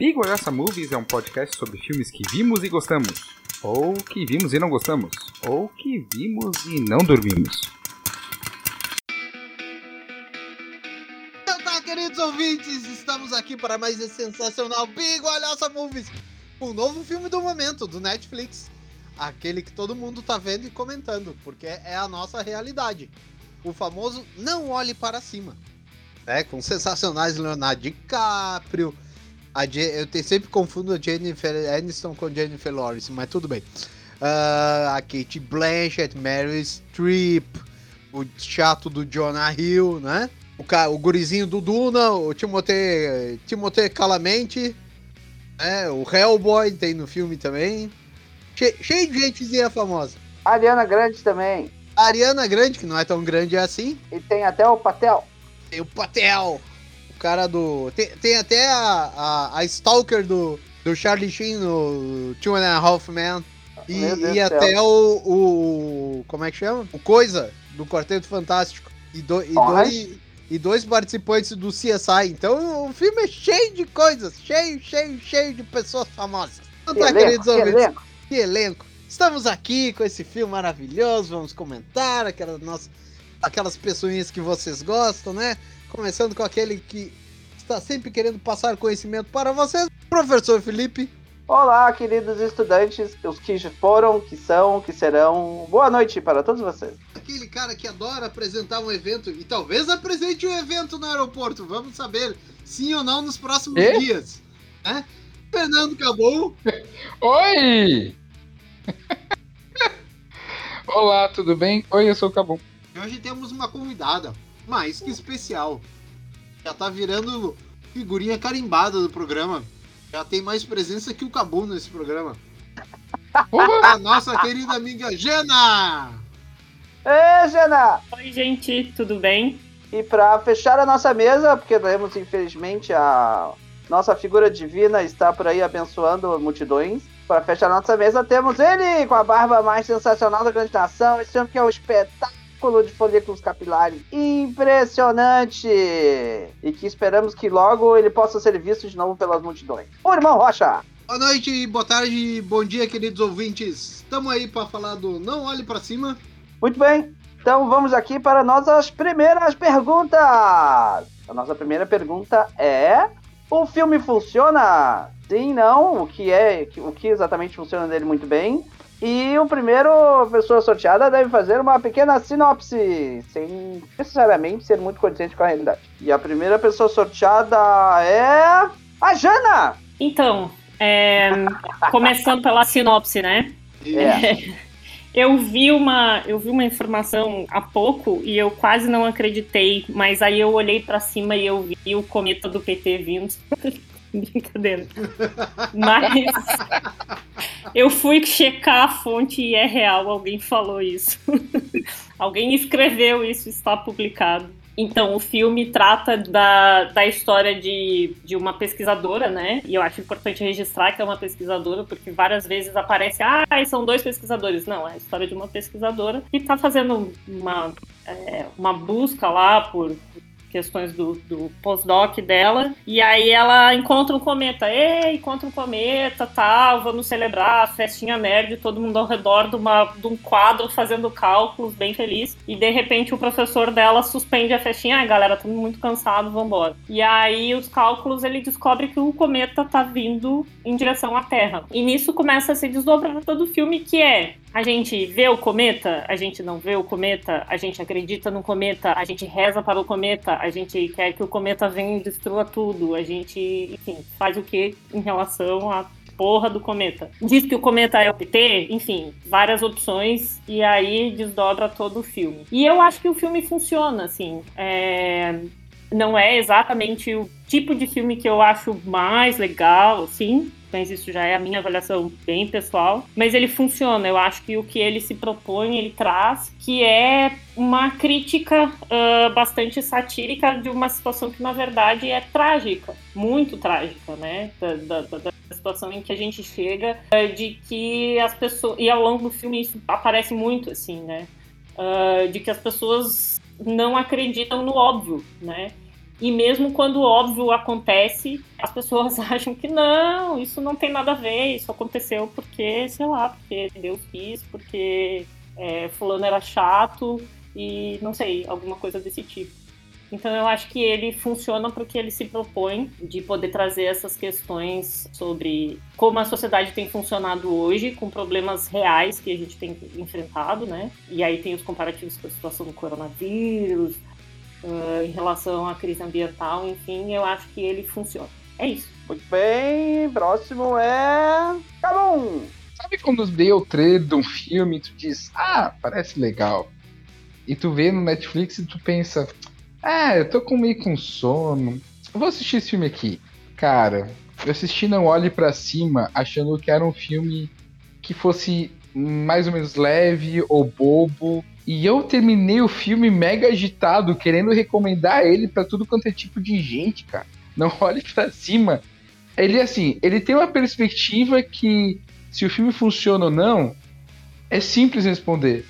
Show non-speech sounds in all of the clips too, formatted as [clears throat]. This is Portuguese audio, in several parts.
Big Olhaça Movies é um podcast sobre filmes que vimos e gostamos, ou que vimos e não gostamos, ou que vimos e não dormimos. Então tá, queridos ouvintes, estamos aqui para mais esse sensacional Big Olhaça Movies, um novo filme do momento, do Netflix. Aquele que todo mundo tá vendo e comentando, porque é a nossa realidade. O famoso Não Olhe Para Cima. É, com sensacionais Leonardo DiCaprio, eu sempre confundo a Jennifer Aniston com Jennifer Lawrence, mas tudo bem. Uh, a Kate Blanchett, Mary Streep, o chato do Jonah Hill, né? O, o gurizinho do Duna, o Timothée, Timothée Calamente, né? o Hellboy tem no filme também. Che cheio de gentezinha famosa. Ariana Grande também. A Ariana Grande, que não é tão grande assim. E tem até o Patel. Tem o Patel cara do. Tem, tem até a, a, a Stalker do, do Charlie Sheen no Two and a Half Men. E, e até o, o. Como é que chama? O Coisa, do Quarteto Fantástico. E, do, e, dois, e dois participantes do CSI. Então o filme é cheio de coisas. Cheio, cheio, cheio de pessoas famosas. Então tá, queridos que elenco. Que elenco. Estamos aqui com esse filme maravilhoso. Vamos comentar aquelas, nossas, aquelas pessoinhas que vocês gostam, né? Começando com aquele que está sempre querendo passar conhecimento para vocês, professor Felipe. Olá, queridos estudantes, os que foram, que são, que serão. Boa noite para todos vocês. Aquele cara que adora apresentar um evento e talvez apresente um evento no aeroporto. Vamos saber sim ou não nos próximos e? dias. Né? Fernando Cabou. [laughs] Oi! [laughs] Olá, tudo bem? Oi, eu sou o Cabum. Hoje temos uma convidada mais que especial. Já tá virando figurinha carimbada do programa. Já tem mais presença que o Cabu nesse programa. a nossa querida amiga Jana! Ê, Jana! Oi, gente, tudo bem? E para fechar a nossa mesa, porque temos infelizmente a nossa figura divina está por aí abençoando multidões. Para fechar a nossa mesa, temos ele com a barba mais sensacional da grande nação. Esse homem que é um espetáculo de folículos capilares impressionante e que esperamos que logo ele possa ser visto de novo pelas multidões. O irmão Rocha. Boa noite, boa tarde, bom dia, queridos ouvintes. Estamos aí para falar do Não Olhe para Cima. Muito bem, então vamos aqui para nossas primeiras perguntas. A nossa primeira pergunta é: o filme funciona? Sim, não. O que é, o que exatamente funciona dele muito bem? E o primeiro pessoa sorteada deve fazer uma pequena sinopse, sem necessariamente ser muito condizente com a realidade. E a primeira pessoa sorteada é. a Jana! Então, é... começando pela sinopse, né? É. [laughs] Eu vi uma, eu vi uma informação há pouco e eu quase não acreditei, mas aí eu olhei para cima e eu vi o cometa do PT vindo. [laughs] Brincadeira. Mas eu fui checar a fonte e é real, alguém falou isso. [laughs] alguém escreveu isso, está publicado. Então, o filme trata da, da história de, de uma pesquisadora, né? E eu acho importante registrar que é uma pesquisadora, porque várias vezes aparece, ah, são dois pesquisadores. Não, é a história de uma pesquisadora que está fazendo uma, é, uma busca lá por questões do, do pós-doc dela. E aí ela encontra um cometa. Ei, encontra um cometa, tal, vamos celebrar, festinha nerd, todo mundo ao redor de, uma, de um quadro fazendo cálculos, bem feliz. E de repente o professor dela suspende a festinha. Ai, galera, tô muito cansado, vambora. E aí os cálculos ele descobre que o cometa tá vindo em direção à Terra. E nisso começa a se desdobrar todo o filme, que é a gente vê o cometa, a gente não vê o cometa, a gente acredita no cometa, a gente reza para o cometa, a gente quer que o cometa venha e destrua tudo, a gente, enfim, faz o que em relação à porra do cometa. Diz que o cometa é o PT, enfim, várias opções, e aí desdobra todo o filme. E eu acho que o filme funciona, assim. É... Não é exatamente o tipo de filme que eu acho mais legal, assim, mas isso já é a minha avaliação bem pessoal. Mas ele funciona, eu acho que o que ele se propõe, ele traz, que é uma crítica uh, bastante satírica de uma situação que, na verdade, é trágica, muito trágica, né? Da, da, da situação em que a gente chega, uh, de que as pessoas. E ao longo do filme isso aparece muito, assim, né? Uh, de que as pessoas não acreditam no óbvio, né? E mesmo quando óbvio acontece, as pessoas [laughs] acham que não, isso não tem nada a ver, isso aconteceu porque, sei lá, porque Deus quis, porque é, fulano era chato e não sei, alguma coisa desse tipo. Então eu acho que ele funciona porque ele se propõe de poder trazer essas questões sobre como a sociedade tem funcionado hoje, com problemas reais que a gente tem enfrentado, né? E aí tem os comparativos com a situação do coronavírus, uh, em relação à crise ambiental, enfim, eu acho que ele funciona. É isso. Muito bem, próximo é. Cabum! Sabe quando deu o trailer de um filme e tu diz, ah, parece legal. E tu vê no Netflix e tu pensa, ah, eu tô com meio com sono. Eu vou assistir esse filme aqui. Cara, eu assisti Não Olhe para Cima achando que era um filme que fosse mais ou menos leve ou bobo. E eu terminei o filme mega agitado, querendo recomendar ele para tudo quanto é tipo de gente, cara. Não [laughs] olhe para cima. Ele assim, ele tem uma perspectiva que se o filme funciona ou não, é simples responder.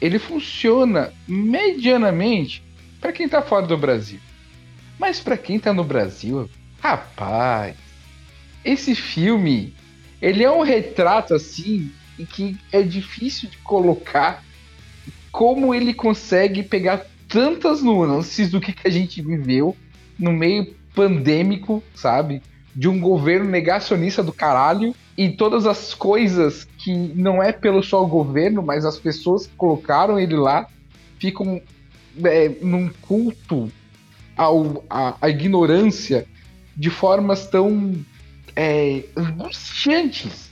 Ele funciona medianamente para quem tá fora do Brasil. Mas para quem tá no Brasil, rapaz, esse filme, ele é um retrato assim em que é difícil de colocar como ele consegue pegar tantas nuances do que, que a gente viveu no meio pandêmico, sabe? De um governo negacionista do caralho e todas as coisas que não é pelo só o governo, mas as pessoas que colocaram ele lá ficam é, num culto ao, a, a, ignorância de formas tão é, angustiantes.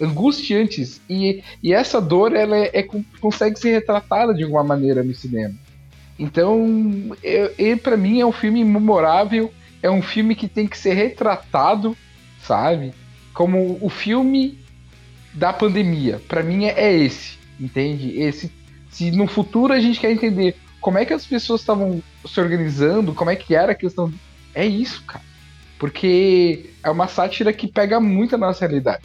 Angustiantes. E, e essa dor ela é, é, consegue ser retratada de alguma maneira no cinema. Então, é, para mim é um filme memorável, é um filme que tem que ser retratado, sabe? Como o filme da pandemia. Para mim é, é esse, entende? Esse se no futuro a gente quer entender como é que as pessoas estavam se organizando, como é que era a questão. É isso, cara. Porque é uma sátira que pega muito a nossa realidade.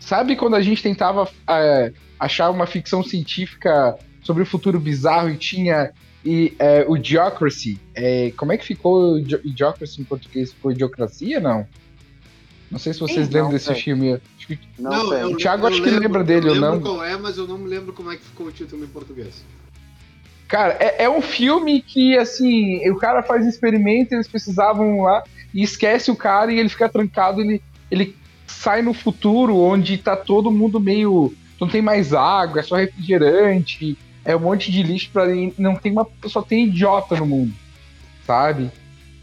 Sabe quando a gente tentava é, achar uma ficção científica sobre o futuro bizarro e tinha e, é, o Geocracy? É, como é que ficou o Geocracy em português? Foi Idiocracia, não? Não sei se vocês Sim, lembram não, desse filme. Que... Não, não eu, o Thiago acho que lembra dele ou não. qual é, mas eu não me lembro como é que ficou o título em português. Cara, é, é, um filme que, assim, o cara faz experimento, eles precisavam lá, e esquece o cara e ele fica trancado, ele, ele sai no futuro onde tá todo mundo meio. Não tem mais água, é só refrigerante, é um monte de lixo pra. Não tem uma. Só tem idiota no mundo, sabe?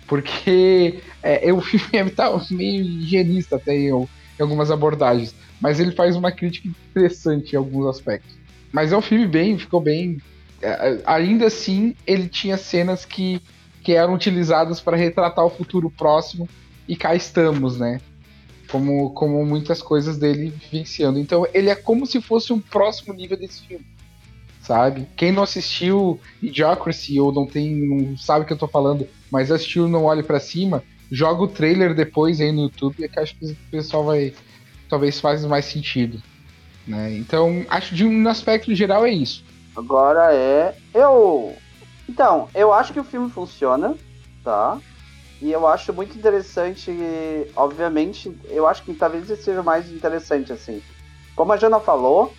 Porque é, o filme é tá meio higienista até em algumas abordagens. Mas ele faz uma crítica interessante em alguns aspectos. Mas é um filme bem, ficou bem é, ainda assim, ele tinha cenas que, que eram utilizadas para retratar o futuro próximo, e cá estamos, né? Como, como muitas coisas dele vivenciando. Então, ele é como se fosse um próximo nível desse filme, sabe? Quem não assistiu Idiocracy ou não tem, não sabe o que eu tô falando, mas assistiu Não Olhe para Cima, joga o trailer depois aí no YouTube, é que acho que o pessoal vai. Talvez faz mais sentido. Né? Então, acho de um aspecto geral é isso. Agora é. Eu. Então, eu acho que o filme funciona, tá? E eu acho muito interessante, obviamente, eu acho que talvez esse seja mais interessante, assim. Como a Jana falou,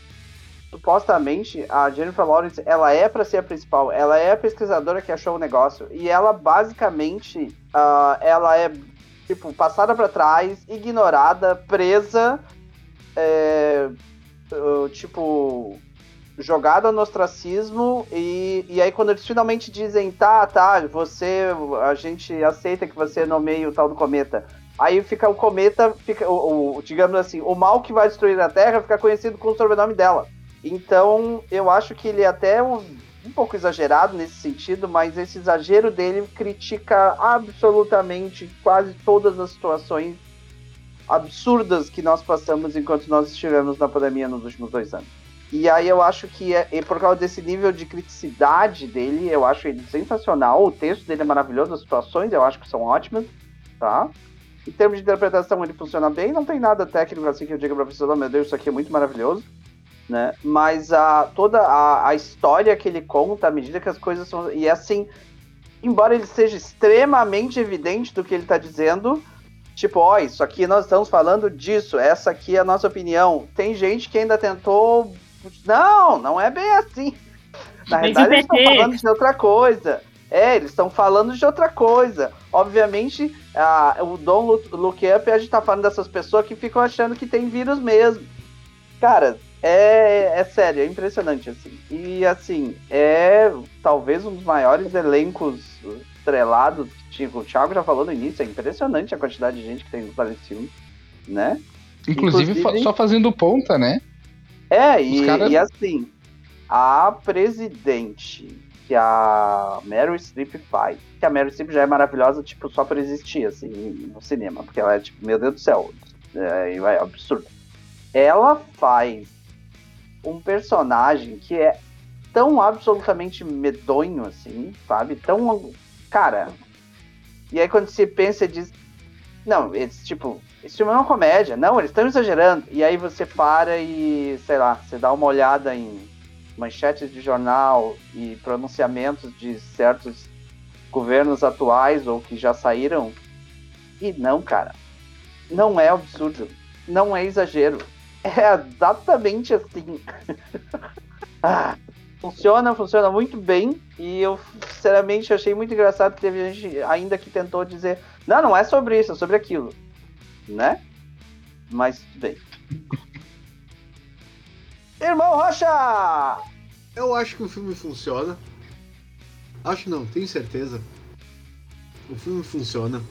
supostamente a Jennifer Lawrence, ela é para ser a principal, ela é a pesquisadora que achou o negócio, e ela basicamente, uh, ela é, tipo, passada para trás, ignorada, presa, é, uh, tipo, jogada no ostracismo e, e aí quando eles finalmente dizem, tá, tá, você, a gente aceita que você nomeie o tal do cometa. Aí fica o cometa, fica o, o, digamos assim, o mal que vai destruir a Terra fica conhecido com o sobrenome dela. Então, eu acho que ele é até um, um pouco exagerado nesse sentido, mas esse exagero dele critica absolutamente quase todas as situações absurdas que nós passamos enquanto nós estivemos na pandemia nos últimos dois anos. E aí eu acho que é, por causa desse nível de criticidade dele, eu acho ele sensacional. O texto dele é maravilhoso, as situações eu acho que são ótimas, tá? Em termos de interpretação, ele funciona bem, não tem nada técnico assim que eu diga pra você, oh, meu Deus, isso aqui é muito maravilhoso, né? Mas a, toda a, a história que ele conta, à medida que as coisas são. E assim, embora ele seja extremamente evidente do que ele tá dizendo, tipo, ó, isso aqui nós estamos falando disso, essa aqui é a nossa opinião. Tem gente que ainda tentou. Não, não é bem assim. Na Mas verdade, o eles estão falando de outra coisa. É, eles estão falando de outra coisa. Obviamente, ah, o Dom Look Up, a gente tá falando dessas pessoas que ficam achando que tem vírus mesmo. Cara, é, é sério, é impressionante, assim. E, assim, é talvez um dos maiores elencos estrelados que tinha. O Thiago já falou no início, é impressionante a quantidade de gente que tem nesse filme, né? Inclusive, fa- Inclusive- só fazendo ponta, né? É, e, e assim, a presidente que a Meryl Streep faz, que a Meryl Streep já é maravilhosa, tipo, só por existir, assim, no cinema, porque ela é, tipo, meu Deus do céu, é, é absurdo. Ela faz um personagem que é tão absolutamente medonho, assim, sabe? Tão, cara... E aí quando você pensa e diz, não, esse, tipo, esse filme é uma comédia. Não, eles estão exagerando. E aí você para e, sei lá, você dá uma olhada em manchetes de jornal e pronunciamentos de certos governos atuais ou que já saíram. E não, cara. Não é absurdo. Não é exagero. É exatamente assim. [laughs] Ah, funciona, funciona muito bem. E eu, sinceramente, achei muito engraçado que teve gente ainda que tentou dizer: não, não é sobre isso, é sobre aquilo. Né? Mas bem. Irmão Rocha! Eu acho que o filme funciona. Acho não, tenho certeza. O filme funciona.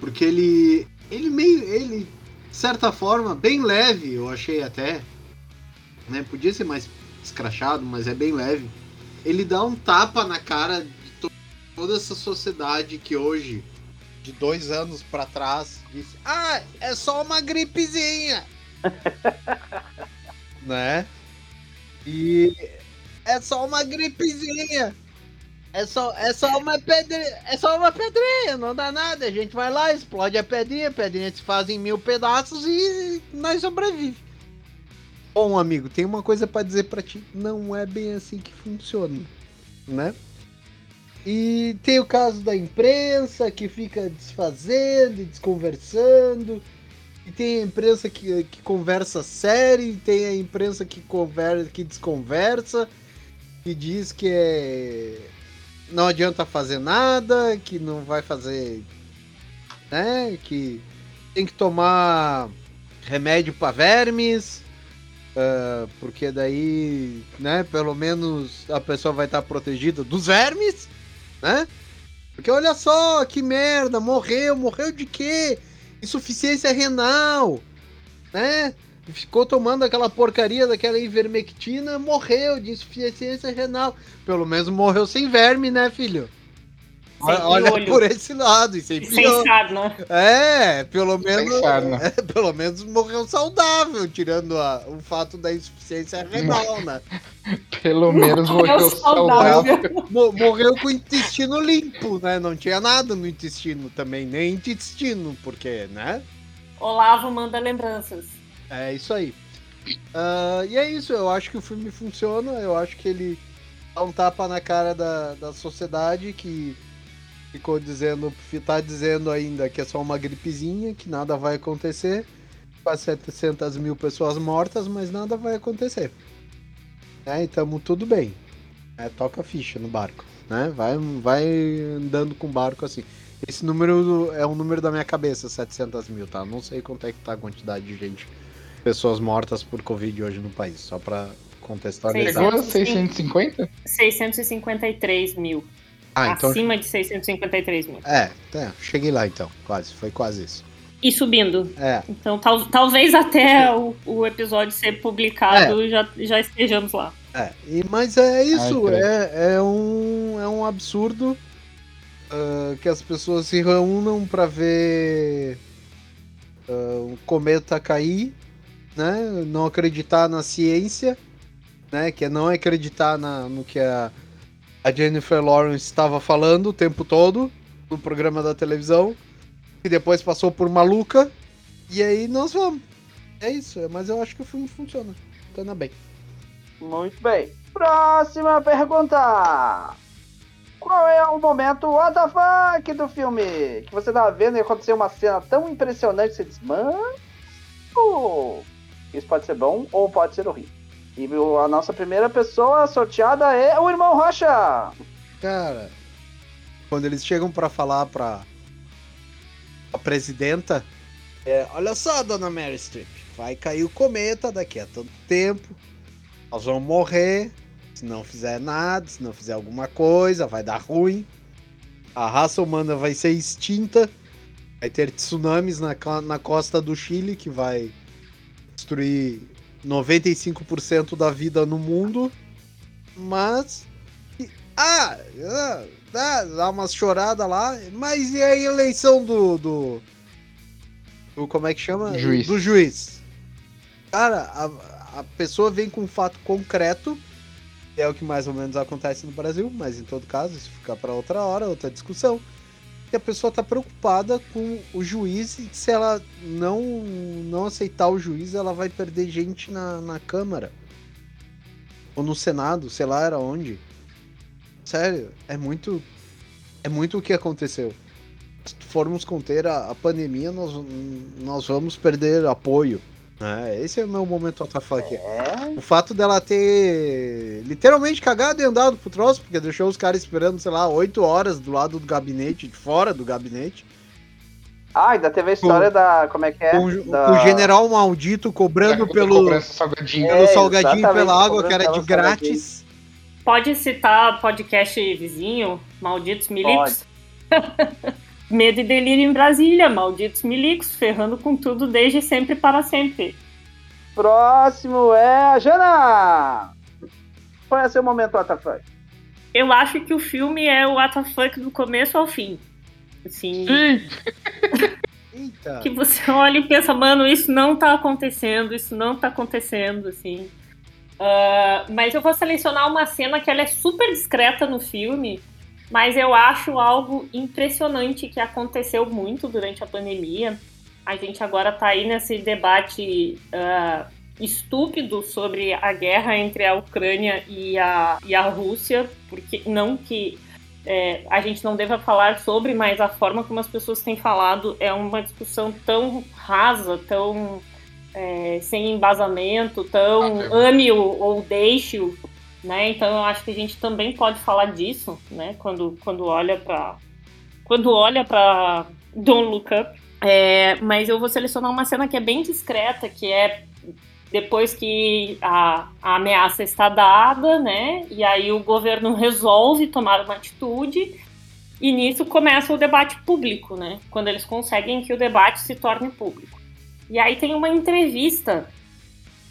Porque ele. Ele meio. Ele, de certa forma, bem leve, eu achei até. Né? Podia ser mais escrachado, mas é bem leve. Ele dá um tapa na cara de to- toda essa sociedade que hoje, de dois anos pra trás, disse: Ah, é só uma gripezinha. [laughs] né? E é só uma gripezinha. É só, é só uma pedrinha, é só uma pedrinha, não dá nada. A gente vai lá, explode a pedrinha, a pedrinha se faz em mil pedaços e nós sobrevivemos. Bom, amigo, tem uma coisa pra dizer pra ti. Não é bem assim que funciona, né? E tem o caso da imprensa que fica desfazendo e desconversando. E tem a imprensa que, que conversa sério, e tem a imprensa que, conversa, que desconversa, que diz que é... não adianta fazer nada, que não vai fazer. né? Que tem que tomar remédio para vermes, ah, porque daí, né, pelo menos a pessoa vai estar protegida dos vermes, né? Porque olha só que merda, morreu, morreu de quê? Insuficiência renal, né? Ficou tomando aquela porcaria daquela ivermectina, morreu de insuficiência renal. Pelo menos morreu sem verme, né, filho? Olha piolho. por esse lado, e sem piolho. sarna. É, pelo menos, [laughs] é, pelo menos morreu saudável, tirando a- o fato da insuficiência renal, né? Pelo menos Morreu morreu saudável. saudável. Mo- Morreu com o intestino limpo, né? Não tinha nada no intestino também, nem intestino, porque, né? Olavo manda lembranças. É isso aí. Ah, e é isso, eu acho que o filme funciona, eu acho que ele dá um tapa na cara da, da sociedade que ficou dizendo, tá dizendo ainda que é só uma gripezinha, que nada vai acontecer. Quase 700 mil pessoas mortas, mas nada vai acontecer. Né? E tamo tudo bem. É, toca ficha no barco. Né? Vai, vai andando com o barco assim. Esse número é um número da minha cabeça, 700 mil, tá? Não sei quanto é que tá a quantidade de gente, pessoas mortas por Covid hoje no país, só pra contextualizar. Chegou a 650? 653 mil. Ah, então. Acima de 653 mil. É, é, cheguei lá então, quase, foi quase isso. E subindo. É, Então tal- talvez até o, o episódio ser publicado já, já estejamos lá. é. E, mas é isso, Ai, é, é, um, é um absurdo ah, que as pessoas se reúnam pra ver ah, um cometa cair, né? Não acreditar na ciência, né? Que é não acreditar na, no que a, a Jennifer Lawrence estava falando o tempo todo no programa da televisão, que depois passou por maluca, e aí nós vamos. É isso, mas eu acho que o filme funciona. Funciona bem. Muito bem. Próxima pergunta. qual é o momento what the fuck do filme? Que você tava vendo e aconteceu uma cena tão impressionante que você diz, mano, isso pode ser bom ou pode ser horrível. E a nossa primeira pessoa sorteada é o irmão Rocha. Cara, quando eles chegam pra falar pra a presidenta, é, olha só, dona Mary Streep, vai cair o cometa daqui a tanto tempo, nós vamos morrer, se não fizer nada, se não fizer alguma coisa, vai dar ruim, a raça humana vai ser extinta, vai ter tsunamis na, na costa do Chile que vai destruir 95% da vida no mundo, mas ah, ah, dá, dá umas choradas lá. Mas e a eleição do, do. do- como é que chama? Juiz. Do juiz. Cara, a, a pessoa vem com um fato concreto. que É o que mais ou menos acontece no Brasil, mas em todo caso, isso fica para outra hora, outra discussão. E a pessoa tá preocupada com o juiz e que se ela não, não aceitar o juiz, ela vai perder gente na, na Câmara. Ou no Senado, sei lá, era onde. Sério, é muito. É muito o que aconteceu. Se formos conter a, a pandemia, nós, nós vamos perder apoio. É, esse é o meu momento WTF aqui. É, O fato dela ter literalmente cagado e andado pro troço, porque deixou os caras esperando, sei lá, 8 horas do lado do gabinete, de fora do gabinete. Ah, ainda teve a história da. Como é que é? com, o- Da- com o general maldito cobrando pelo, salgadinho. pelo É, salgadinho e exatamente, pela água, que era de grátis. Pode citar podcast vizinho, Malditos Milicos? [laughs] Medo e delírio em Brasília, Malditos Milicos, ferrando com tudo desde sempre para sempre. Próximo é a Jana! Qual é seu momento, WTF? Eu acho que o filme é o WTF do começo ao fim. Assim, Sim, [laughs] Eita. que você olha e pensa, mano, isso não tá acontecendo, isso não tá acontecendo, assim. Ah, mas eu vou selecionar uma cena que ela é super discreta no filme, mas eu acho algo impressionante que aconteceu muito durante a pandemia. A gente agora tá aí nesse debate ah, estúpido sobre a guerra entre a Ucrânia e a, e a Rússia, porque não que é, a gente não deva falar sobre, mas a forma como as pessoas têm falado é uma discussão tão rasa, tão é, sem embasamento, tão ame-o ou deixe-o, né? Então eu acho que a gente também pode falar disso, né? Quando, quando olha para quando olha para Don't Look Up. É, mas eu vou selecionar uma cena que é bem discreta, que é depois que a, a ameaça está dada, né? E aí o governo resolve tomar uma atitude e nisso começa o debate público, né? Quando eles conseguem que o debate se torne público. E aí tem uma entrevista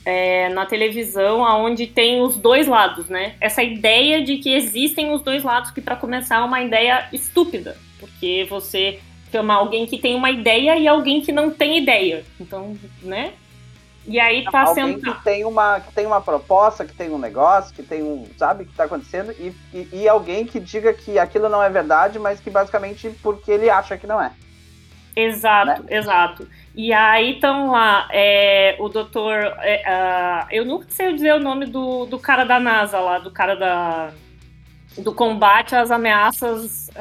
é, na televisão onde tem os dois lados, né? Essa ideia de que existem os dois lados, que para começar é uma ideia estúpida, porque você chama alguém que tem uma ideia e alguém que não tem ideia. Então, né? E aí tá Alguém sendo. que tem, uma, que tem uma proposta, que tem um negócio, que tem um. Sabe, que tá acontecendo, e, e, e alguém que diga que aquilo não é verdade, mas que basicamente porque ele acha que não é. Exato, né? exato. E aí estão lá, é, o doutor. é, ah, eu nunca sei dizer o nome do, do cara da NASA lá, do cara da. do combate às ameaças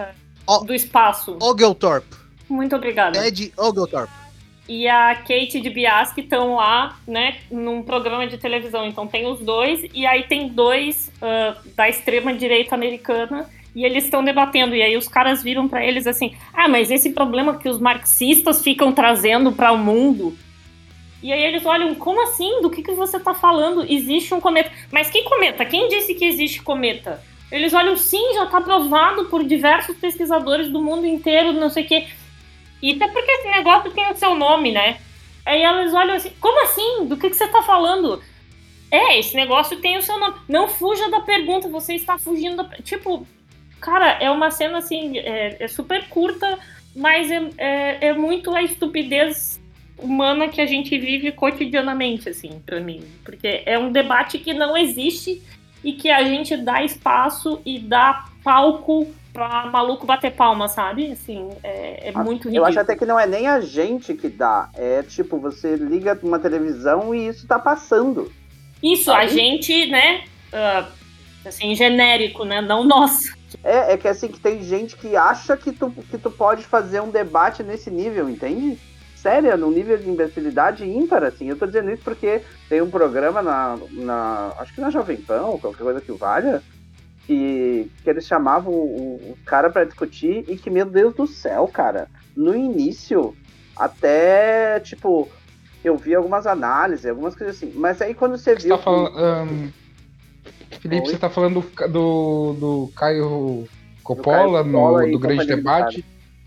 Ó. do espaço. Oglethorpe. Muito obrigada. Ted Oglethorpe. E a Kate de Biaschi estão lá, né, num programa de televisão. Então tem os dois, e aí tem dois ah, da extrema direita americana, e eles estão debatendo. E aí os caras viram pra eles assim: ah, mas esse problema que os marxistas ficam trazendo para o mundo. E aí eles olham, como assim? Do que, que você tá falando? Existe um cometa. Mas que cometa? Quem disse que existe cometa? Eles olham, sim, já tá provado por diversos pesquisadores do mundo inteiro, não sei o quê. E até porque esse negócio tem o seu nome, né? Aí elas olham assim, como assim? Do que, que você tá falando? É, esse negócio tem o seu nome. Não fuja da pergunta, você está fugindo da. Tipo, cara, é uma cena assim, é, é super curta, mas é, é, é muito a estupidez humana que a gente vive cotidianamente, assim, pra mim. Porque é um debate que não existe e que a gente dá espaço e dá palco pra maluco bater palma, sabe? Assim, é, é muito ridículo. Eu acho até que não é nem a gente que dá. É tipo, você liga uma televisão e isso tá passando. Isso, a Sabe? gente, né? ah, assim, genérico, né? Não nós. É, é que assim, que tem gente que acha que tu, que tu pode fazer um debate nesse nível, entende? Sério, num nível de imbecilidade ímpar, assim. Eu tô dizendo isso porque tem um programa na. na acho que na Jovem Pan, ou qualquer coisa que valha, que, que eles chamavam o, o cara para discutir e que, meu Deus do céu, cara, no início, até, tipo, eu vi algumas análises, algumas coisas assim, mas aí quando você, Você viu. tá falando. ahn, Felipe, Oi? você tá falando do, do, do Caio Coppola, Caio Coppola no, do Grande Debate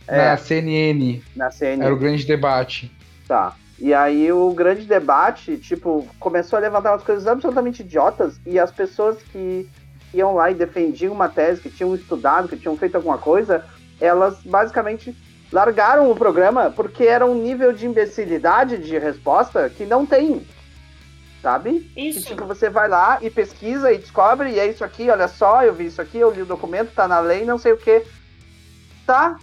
É. na CNN. na CNN. Era o Grande Debate. Tá. E aí o grande debate, tipo, começou a levantar umas coisas absolutamente idiotas e as pessoas que iam lá e defendiam uma tese, que tinham estudado, que tinham feito alguma coisa, elas basicamente largaram o programa porque era um nível de imbecilidade de resposta que não tem. Sabe? Que, Isso. tipo, você vai lá e pesquisa e descobre, e é isso aqui, olha só, eu vi isso aqui, eu li o documento, tá na lei, não sei o que. Tá.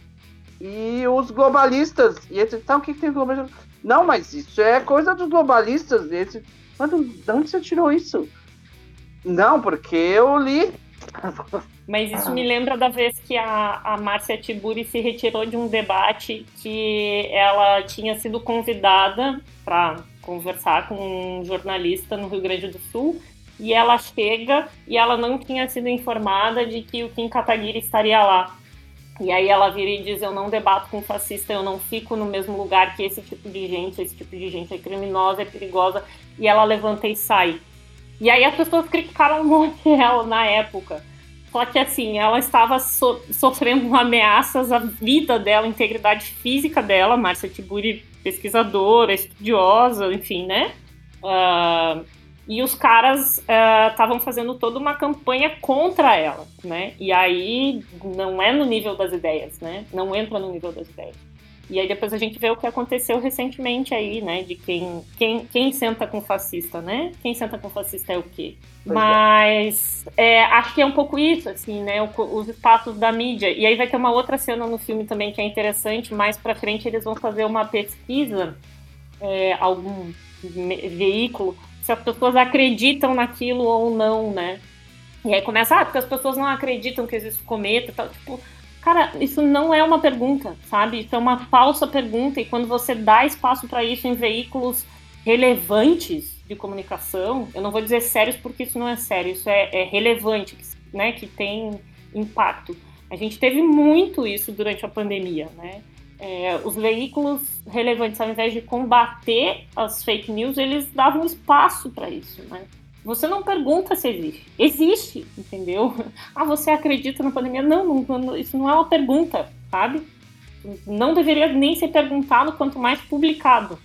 E os globalistas, e esse, tá, o que, que tem globalista? Não, mas isso é coisa dos globalistas. E esse, mas de onde você tirou isso? Não, porque eu li. Mas isso me lembra da vez que a, a Márcia Tiburi se retirou de um debate que ela tinha sido convidada para conversar com um jornalista no Rio Grande do Sul. E ela chega e ela não tinha sido informada de que o Kim Kataguiri estaria lá. E aí ela vira e diz: Eu não debato com fascista, eu não fico no mesmo lugar que esse tipo de gente, esse tipo de gente é criminosa, é perigosa. E ela levanta e sai. E aí as pessoas criticaram muito [laughs] ela na época. Só que assim, ela estava so- sofrendo ameaças à vida dela, à integridade física dela, Márcia Tiburi, pesquisadora, estudiosa, enfim, né? Ah, e os caras estavam fazendo toda uma campanha contra ela, né? E aí não é no nível das ideias, né? Não entra no nível das ideias. E aí depois a gente vê o que aconteceu recentemente aí, né? De quem, quem, quem senta com fascista, né? Quem senta com fascista é o quê? Pois é. Mas é, acho que é um pouco isso, assim, né? o- os espaços da mídia. E aí vai ter uma outra cena no filme também que é interessante. Mais pra frente eles vão fazer uma pesquisa, é, algum veículo, se as pessoas acreditam naquilo ou não, né? E aí começa, ah, porque as pessoas não acreditam que existe cometa e tal. Tipo, cara, isso não é uma pergunta, sabe? Isso é uma falsa pergunta. E quando você dá espaço para isso em veículos relevantes de comunicação, eu não vou dizer sérios porque isso não é sério, isso é, é relevante, né? Que tem impacto. A gente teve muito isso durante a pandemia, né? É, os veículos relevantes, ao invés de combater as fake news, eles davam espaço para isso, né? Você não pergunta se existe. Existe, entendeu? Ah, você acredita na pandemia? Não, não, isso não é uma pergunta, sabe? Não deveria nem ser perguntado, quanto mais publicado.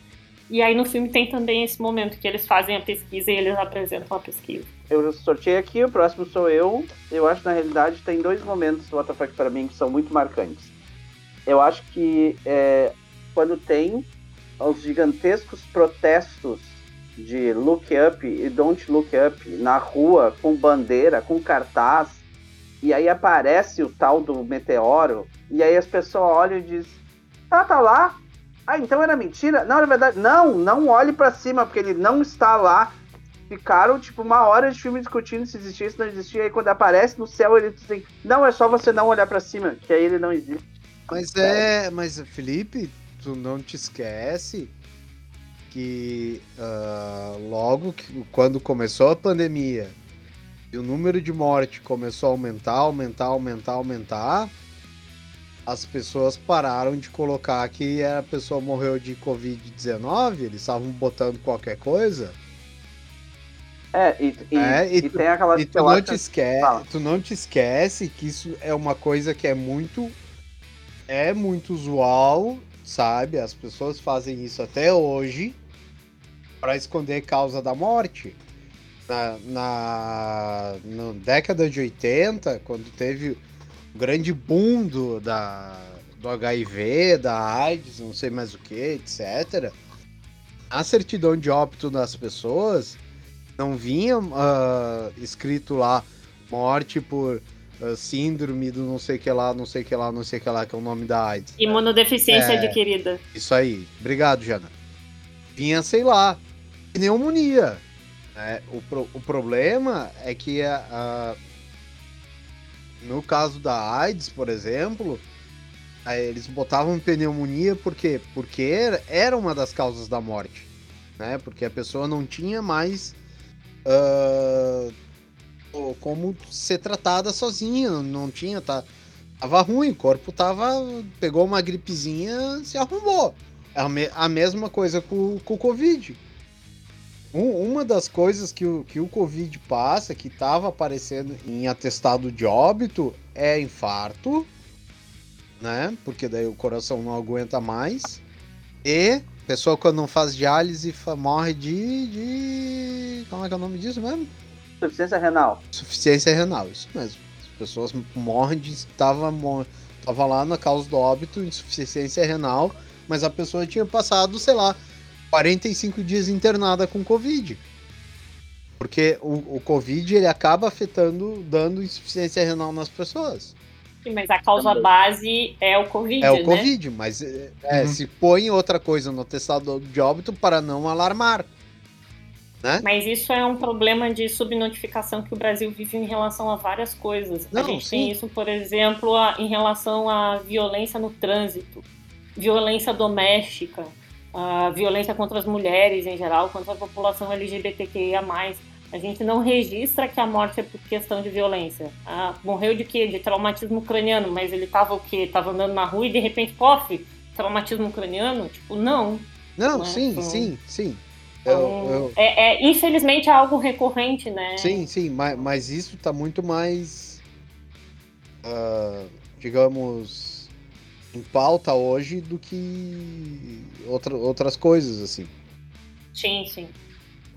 E aí no filme tem também esse momento que eles fazem a pesquisa e eles apresentam a pesquisa. Eu sorteei aqui, o próximo sou eu. Eu acho que na realidade tem dois momentos do WTF para mim que são muito marcantes. Eu acho que é, quando tem os gigantescos protestos de Look Up e Don't Look Up na rua, com bandeira, com cartaz, e aí aparece o tal do meteoro, e aí as pessoas olham e dizem: Ah, tá lá? Ah, então era mentira? Não, na verdade, não, não olhe pra cima, porque ele não está lá. Ficaram, tipo, uma hora de filme discutindo se existia, se não existia, e aí quando aparece no céu, ele diz assim, não, é só você não olhar pra cima, que aí ele não existe. Mas é. Mas, Felipe, tu não te esquece que ah, logo que, quando começou a pandemia e o número de morte começou a aumentar, aumentar, aumentar, aumentar, as pessoas pararam de colocar que a pessoa morreu de Covid-19, eles estavam botando qualquer coisa. É, e, e, É, e e tu- tem aquela E tu não, te esquece, Fala. tu não te esquece que isso é uma coisa que é muito é muito usual, sabe? As pessoas fazem isso até hoje para esconder causa da morte. Na, na, na década de 80, quando teve o grande boom do, da, do HIV, da AIDS, não sei mais o que, etc. A certidão de óbito das pessoas não vinha ah, escrito lá morte por ah, síndrome do não sei que lá, não sei que lá, não sei que lá, que é o nome da AIDS. Imunodeficiência É. adquirida. Isso aí. Obrigado, Jana. Vinha, sei lá, pneumonia. né? o, pro- o problema é que a, a- No caso da AIDS, por exemplo, eles botavam pneumonia por quê? Porque era- uma das causas da morte, né? Porque a pessoa não tinha mais o- como ser tratada sozinha, não- tinha, tá, tava ruim, o corpo tava, pegou uma gripezinha, se arrumou. É a, me- a mesma coisa com o Covid. Um- uma das coisas que o, que o Covid passa, que estava aparecendo em atestado de óbito, é infarto, né? Porque daí o coração não aguenta mais. E pessoa quando não faz diálise morre de, de. Como é que é o nome disso mesmo? Suficiência renal. Suficiência renal, isso mesmo. As pessoas morrem de. Tava, tava lá na causa do óbito, insuficiência renal, mas a pessoa tinha passado, sei lá, 45 dias internada com Covid. Porque o, o Covid ele acaba afetando, dando insuficiência renal nas pessoas. Sim, Mas a causa Também. base é o Covid, É o né? Covid, mas é, é, Uhum. se põe outra coisa no atestado de óbito para não alarmar. Mas isso é um problema de subnotificação que o Brasil vive em relação a várias coisas. a Não, gente sim. tem isso, por exemplo, a- em relação à violência no trânsito, violência doméstica, a violência contra as mulheres em geral, contra a população LGBTQIA+. A gente não registra que a morte é por questão de violência. Ah, morreu de quê? De traumatismo craniano, mas ele tava o quê? Tava andando na rua e de repente, pof, traumatismo craniano? Tipo, não. Não, Né? sim, Então- sim, sim. Eu- Então, eu- É, é, infelizmente é algo recorrente, né? Sim, sim, mas, mas isso tá muito mais, ah, digamos, em pauta hoje do que outra, outras coisas, assim. Sim, sim.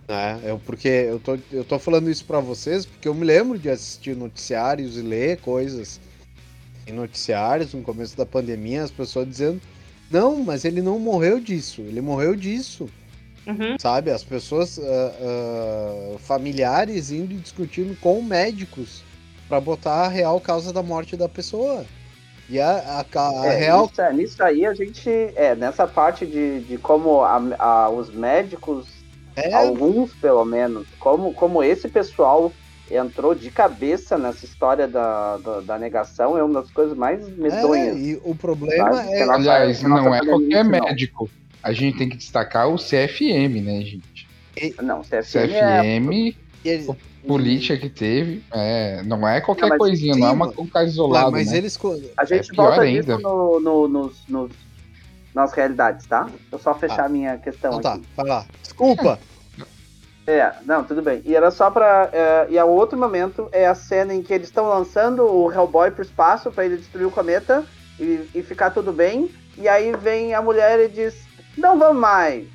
Né? Eu, porque eu tô, eu tô falando isso pra vocês porque eu me lembro de assistir noticiários e ler coisas em noticiários no começo da pandemia, as pessoas dizendo, não, mas ele não morreu disso, ele morreu disso. Uhum. sabe? As pessoas, ah, ah, familiares indo discutindo com médicos pra botar a real causa da morte da pessoa. E a, a, a É, real. nisso, nisso aí a gente. É, nessa parte de, de como a- a- os médicos, É, alguns pelo menos, como, como esse pessoal entrou de cabeça nessa história da, da, da negação, é uma das coisas mais é, medonhas. e o problema é. Aliás, não é qualquer médico. A gente tem que destacar o CFM, né, gente? Não, CFM, é. CFM, ele- política que teve, é, não é qualquer Não, coisinha, não é uma sim, um caso isolado, mas né? eles. A gente É volta ainda. disso no, no- nos, nos- nas realidades, tá? Deixa eu só fechar a minha questão Então tá, aqui. vai lá. Desculpa. [laughs] É, não, tudo bem. E era só pra. é, e o outro momento é a cena em que eles estão lançando o Hellboy pro espaço pra ele destruir o cometa e, e ficar tudo bem. E aí vem a mulher e diz: Não vamos mais.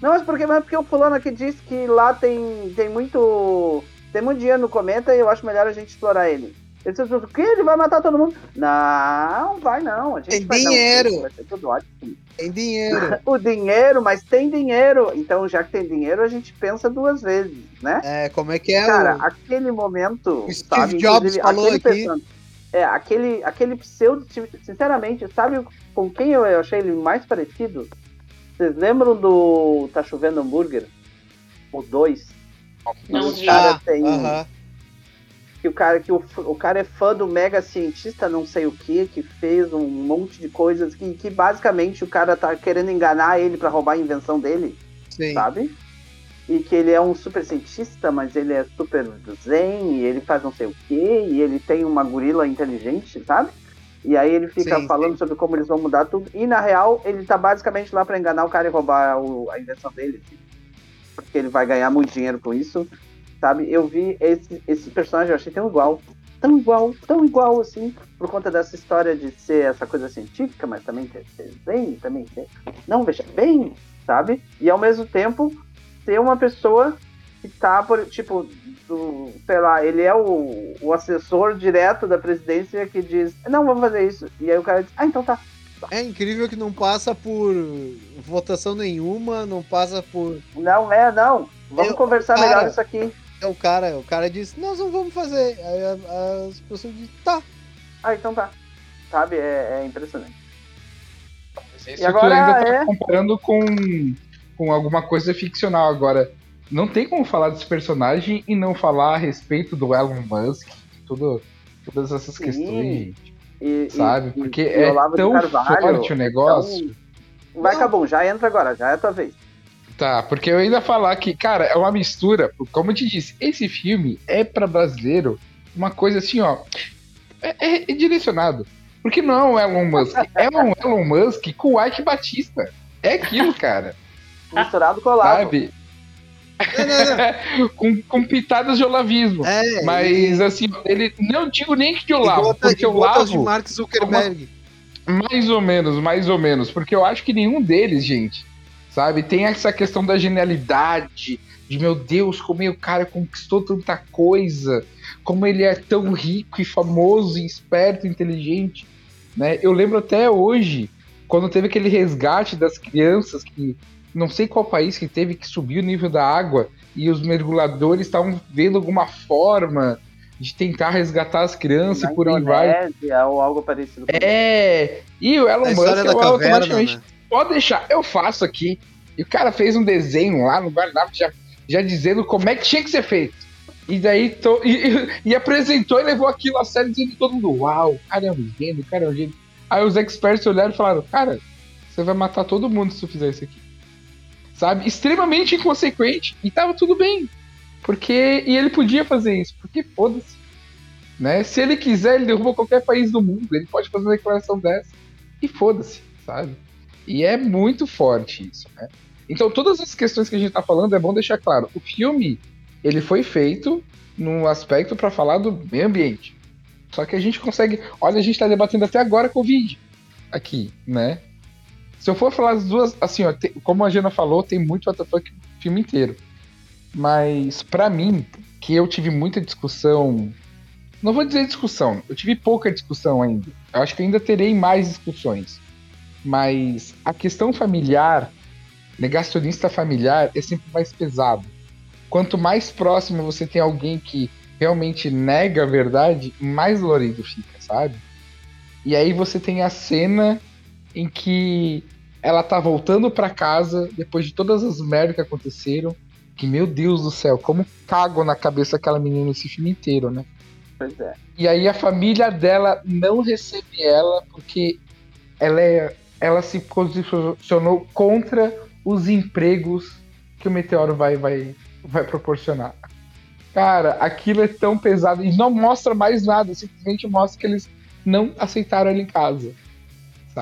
Não, mas por quê? Mas porque o fulano aqui disse que lá tem, tem muito. Tem muito dinheiro no cometa e eu acho melhor a gente explorar ele. Ele disse, o quê? Ele vai matar todo mundo? Não, vai não. A gente Tem vai dar um dinheiro. vai ser tudo ótimo Tem dinheiro. [laughs] o dinheiro, mas tem dinheiro. Então, já que tem dinheiro, a gente pensa duas vezes, né? É, como é que é? Cara, o- aquele momento. o Steve sabe, Jobs falou aqui. person- É, aquele, aquele pseudo. Sinceramente, sabe com quem eu achei ele mais parecido? Vocês lembram do Tá Chovendo Hambúrguer? O 2? Não o vi. cara Ah, tem. aham. Que o cara, que o, o cara é fã do mega cientista, não sei o que, que fez um monte de coisas que, que basicamente o cara tá querendo enganar ele pra roubar a invenção dele. Sim. sabe? E que ele é um super cientista, mas ele é super zen, e ele faz não sei o quê, e ele tem uma gorila inteligente, sabe? E aí ele fica Sim, falando sobre como eles vão mudar tudo. E na real, ele tá basicamente lá pra enganar o cara e roubar o- a invenção dele. assim. Porque ele vai ganhar muito dinheiro com isso, sabe? Eu vi esse, esse personagem, eu achei tão igual. Tão igual, tão igual assim, por conta dessa história de ser essa coisa científica, mas também ter, zen, também ser. Não, veja bem, sabe? E ao mesmo tempo ser uma pessoa que tá, por, tipo, do, sei lá, ele é o, o assessor direto da presidência que diz, não, vamos fazer isso. E aí o cara diz, ah, então tá. É incrível que não passa por votação nenhuma, não passa por. Não é, não. Vamos Eu- conversar cara, melhor isso aqui. É o cara, o cara diz, nós não vamos fazer. Aí as pessoas dizem, tá. Ah, então tá. Sabe, é, é impressionante. Isso agora tu ainda tá é- comparando com, com alguma coisa ficcional. Agora, não tem como falar desse personagem e não falar a respeito do Elon Musk, tudo, todas essas Sim. questões, E, sabe? e- Porque e é tão Carvalho, forte o negócio. Então, vai, Cabum, já entra agora, já é a tua vez. Tá, porque eu ainda falar que, cara, é uma mistura. Como eu te disse, esse filme é pra brasileiro uma coisa assim, ó. É, é- é direcionado. Porque não é um Elon Musk, é um [laughs] Elon Musk com o Ike Batista. É aquilo, cara. Misturado com Olavo. sabe? Não, não, não. [laughs] com, com pitadas de olavismo. É, Mas assim, ele não digo nem que de e Olavo, gotas- porque e o gotas de Olavo, Mark Zuckerberg. mais ou menos, mais ou menos, porque eu acho que nenhum deles, gente, sabe, tem essa questão da genialidade, de meu Deus, como o cara conquistou tanta coisa, como ele é tão rico e famoso, e esperto, e inteligente, né? Eu lembro até hoje, quando teve aquele resgate das crianças que não sei qual país que teve que subir o nível da água e os mergulhadores estavam vendo alguma forma de tentar resgatar as crianças Na e por aí vai. Ou algo parecido. com É, e o Elon A Musk eu caverna, automaticamente né? pode deixar, eu faço aqui. E o cara fez um desenho lá no guardanapo já, já dizendo como é que tinha que ser feito. E daí to- e, e- e apresentou e levou aquilo a sério, dizendo todo mundo: Uau, o cara é um gênio, o cara é um gênio. Aí os experts olharam e falaram: Cara, você vai matar todo mundo se tu fizer isso aqui. Sabe? Extremamente inconsequente. E tava tudo bem. Porque. E ele podia fazer isso. Porque foda-se. Né? Se ele quiser, ele derruba qualquer país do mundo. Ele pode fazer uma declaração dessa. E foda-se, sabe? E é muito forte isso, né? Então, todas as questões que a gente tá falando, é bom deixar claro. O filme, ele foi feito num aspecto para falar do meio ambiente. Só que a gente consegue. Olha, a gente tá debatendo até agora Covid aqui, né? Se eu for falar as duas, assim, ó, tem- como a Jana falou, tem muito WTF o filme inteiro. Mas, pra mim, que eu tive muita discussão. Não vou dizer discussão, eu tive pouca discussão ainda. Eu acho que ainda terei mais discussões. Mas a questão familiar, negacionista familiar, é sempre mais pesado. Quanto mais próximo você tem alguém que realmente nega a verdade, mais dolorido fica, sabe? E aí você tem a cena em que ela tá voltando pra casa depois de todas as merdas que aconteceram. Que, meu Deus do céu, como cago na cabeça aquela menina esse filme inteiro, né? Pois é. E aí a família dela não recebe ela porque ela, é, ela se posicionou contra os empregos que o meteoro vai, vai, vai proporcionar. Cara, aquilo é tão pesado e não mostra mais nada, simplesmente mostra que eles não aceitaram ela em casa.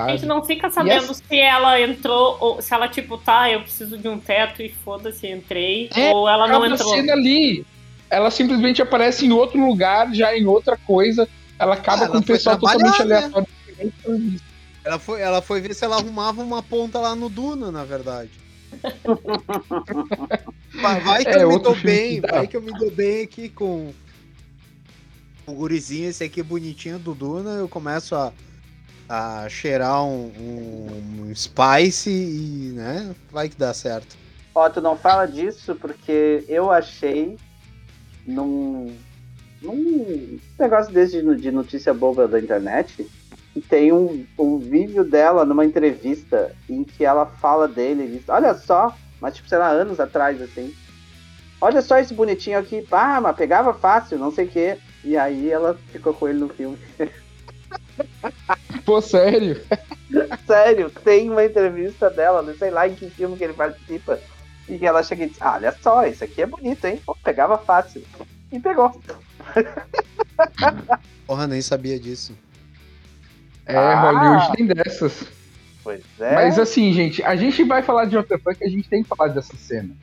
A gente não fica sabendo essa- se ela entrou, ou se ela, tipo, tá, eu preciso de um teto e foda-se, entrei. É, ou ela não Acaba a entrou. cena ali. Ela simplesmente aparece em outro lugar, já em outra coisa. Ela acaba Ah, com um foi pessoal totalmente né? aleatório. Ela foi, ela foi ver se ela arrumava uma ponta lá no Duna, na verdade. [laughs] vai, vai que É, eu me dou bem, que vai que eu me dou bem aqui com o gurizinho, esse aqui bonitinho do Duna, eu começo a, a cheirar um, um, um spice e, né, vai que dá certo. Ó, tu não fala disso porque eu achei num, num negócio desse de, notícia boba da internet que tem um, um vídeo dela numa entrevista em que ela fala dele diz, olha só, mas tipo, sei lá, anos atrás, assim. Olha só esse bonitinho aqui, pá, mas pegava fácil, não sei o quê. E aí ela ficou com ele no filme. [laughs] Pô, sério? Sério, tem uma entrevista dela, não sei lá em que filme que ele participa. E que ela chega e diz, ah, olha só, isso aqui é bonito, hein? Pô, pegava fácil. E pegou. [laughs] Porra, nem sabia disso. É, Ah. Hollywood tem dessas. Pois é. Mas assim, gente, a gente vai falar de WTF, a gente tem que falar dessa cena.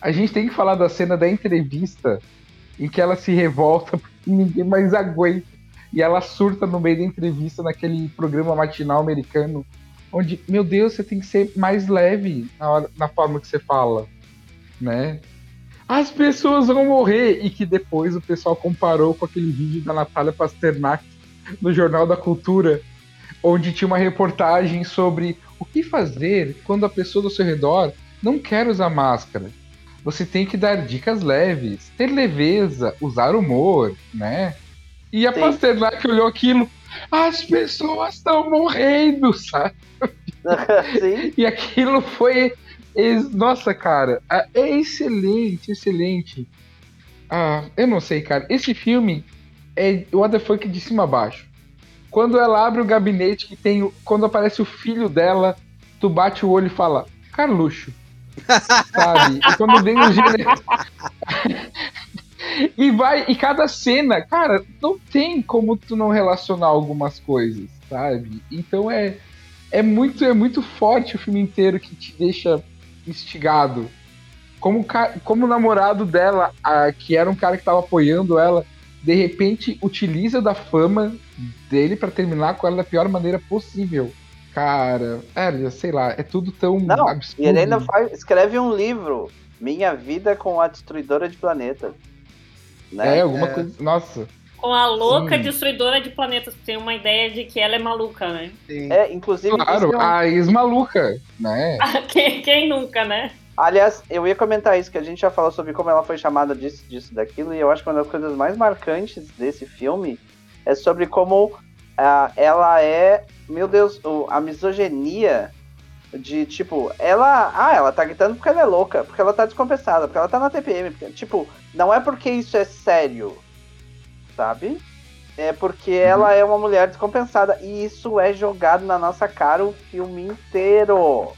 A gente tem que falar da cena da entrevista em que ela se revolta porque [laughs] ninguém mais aguenta. E ela surta no meio da entrevista naquele programa matinal americano. Onde, meu Deus, você tem que ser mais leve na, hora- na forma que você fala. Né? As pessoas vão morrer. E que depois o pessoal comparou com aquele vídeo da Natália Pasternak no Jornal da Cultura, onde tinha uma reportagem sobre o que fazer quando a pessoa do seu redor não quer usar máscara. Você tem que dar dicas leves, ter leveza, usar humor, né? E a Sim. Pasternak olhou aquilo, as pessoas estão morrendo, sabe? [laughs] Sim. E aquilo foi. Nossa, cara, é excelente, excelente. Ah, eu não sei, cara. Esse filme, é what the fuck de cima a baixo. Quando ela abre o gabinete que tem. o- Quando aparece o filho dela, tu bate o olho e fala, Carluxo. Sabe? E quando vem o gênero. [laughs] [laughs] e vai. E cada cena, cara, não tem como tu não relacionar algumas coisas, sabe? Então é. É muito, é muito forte o filme inteiro que te deixa instigado. Como, como o namorado dela, a- que era um cara que tava apoiando ela, de repente utiliza da fama dele pra terminar com ela da pior maneira possível. Cara, é, sei lá, é tudo tão Não, absurdo. e ele ainda faz, escreve um livro, Minha Vida com a Destruidora de Planetas. Né? É, alguma É. coisa. Nossa. Com a louca Sim. destruidora de planetas, tem uma ideia de que ela é maluca, né? Sim. É, inclusive. Claro, é um- a ex-maluca, né? [laughs] quem, quem nunca, né? Aliás, eu ia comentar isso, que a gente já falou sobre como ela foi chamada disso, disso, daquilo, e eu acho que uma das coisas mais marcantes desse filme é sobre como ah, ela é, meu Deus, o- a misoginia de, tipo, ela, ah, ela tá gritando porque ela é louca, porque ela tá descompensada, porque ela tá na TPM, porque, tipo, não é porque isso é sério, sabe? É porque ela é uma mulher descompensada, e isso é jogado na nossa cara o filme inteiro.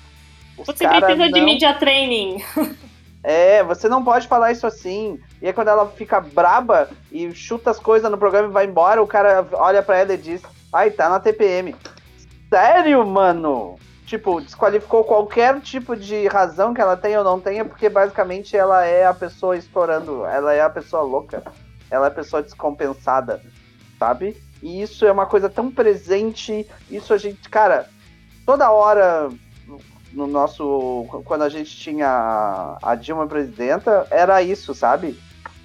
Os Você precisa de não- media training. [laughs] é, você não pode falar isso assim. E aí quando ela fica braba e chuta as coisas no programa e vai embora, o cara olha pra ela e diz: Ai, tá na TPM. Sério, mano? Tipo, desqualificou qualquer tipo de razão que ela tenha ou não tenha, porque basicamente ela é a pessoa estourando, ela é a pessoa louca, ela é a pessoa descompensada, sabe? E isso é uma coisa tão presente, isso a gente, cara, toda hora no nosso. Quando a gente tinha a Dilma presidenta, era isso, sabe?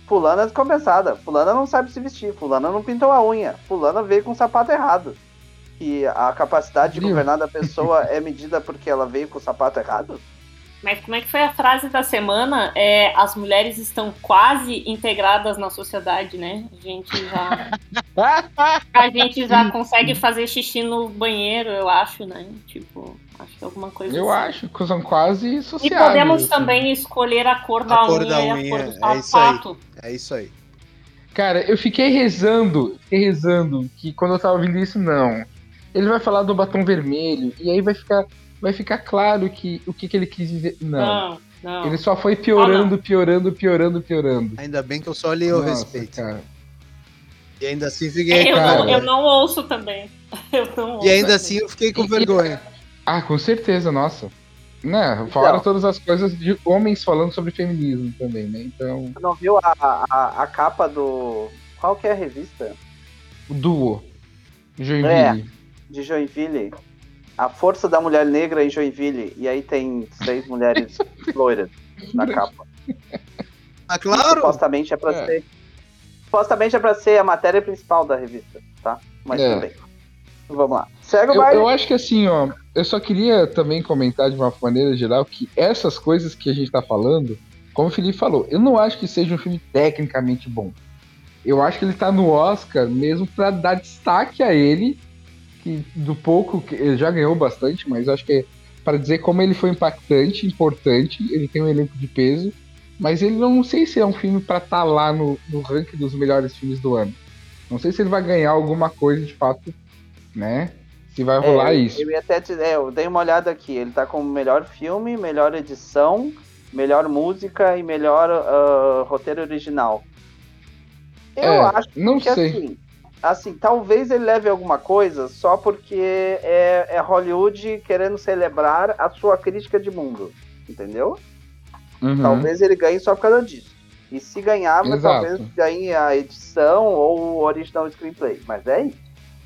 Fulana é descompensada. Fulana não sabe se vestir. Fulana não pintou a unha. Fulana veio com o sapato errado. E a capacidade de governar da pessoa é medida porque ela veio com o sapato errado? Mas como é que foi a frase da semana? É, as mulheres estão quase integradas na sociedade, né? A gente já, [laughs] a gente já consegue fazer xixi no banheiro, eu acho, né? Tipo, acho que é alguma coisa Eu assim. acho que são quase E sociáveis. podemos assim. também escolher a cor da, cor unha, da e a unha, cor do é isso aí. sapato. É isso aí. Cara, eu fiquei rezando, fiquei rezando que quando eu tava ouvindo isso, não. Ele vai falar do batom vermelho, e aí vai ficar, vai ficar claro que o que, que ele quis dizer. Não. Não, não. Ele só foi piorando, piorando, piorando, piorando. Ainda bem que eu só li o respeito. cara. E ainda assim fiquei. eu, cara. não, eu não ouço também. [laughs] Eu não ouço. E ainda assim eu fiquei com E- vergonha. Ah, com certeza, nossa. Né, fora Então. todas as coisas de homens falando sobre feminismo também, né? Então, não viu a, a, a capa do. Qual que é a revista? o duo. Joinville. De Joinville. A força da mulher negra em Joinville. E aí tem seis mulheres [laughs] loiras na capa. Ah, claro! Supostamente é pra É. ser. Supostamente é pra ser a matéria principal da revista, tá? Mas É. tudo bem. Vamos lá. Segue o Eu, baile. eu acho que assim, ó, eu só queria também comentar de uma maneira geral que essas coisas que a gente tá falando, como o Felipe falou, eu não acho que seja um filme tecnicamente bom. Eu acho que ele tá no Oscar mesmo pra dar destaque a ele, que do pouco que ele já ganhou bastante, mas acho que é para dizer como ele foi impactante, importante, ele tem um elenco de peso, mas ele não sei se é um filme pra estar lá no, no ranking dos melhores filmes do ano. Não sei se ele vai ganhar alguma coisa de fato, né? Se vai rolar É, isso. Eu, até te, é, eu dei uma olhada aqui. Ele tá como melhor filme, melhor edição, melhor música e melhor ah, roteiro original. Eu É, acho não que sei. assim, assim, talvez ele leve alguma coisa só porque é, é Hollywood querendo celebrar a sua crítica de mundo. Entendeu? Uhum. Talvez ele ganhe só por causa disso. E se ganhar, mas Exato. talvez ganhe a edição ou o original screenplay. Mas é isso,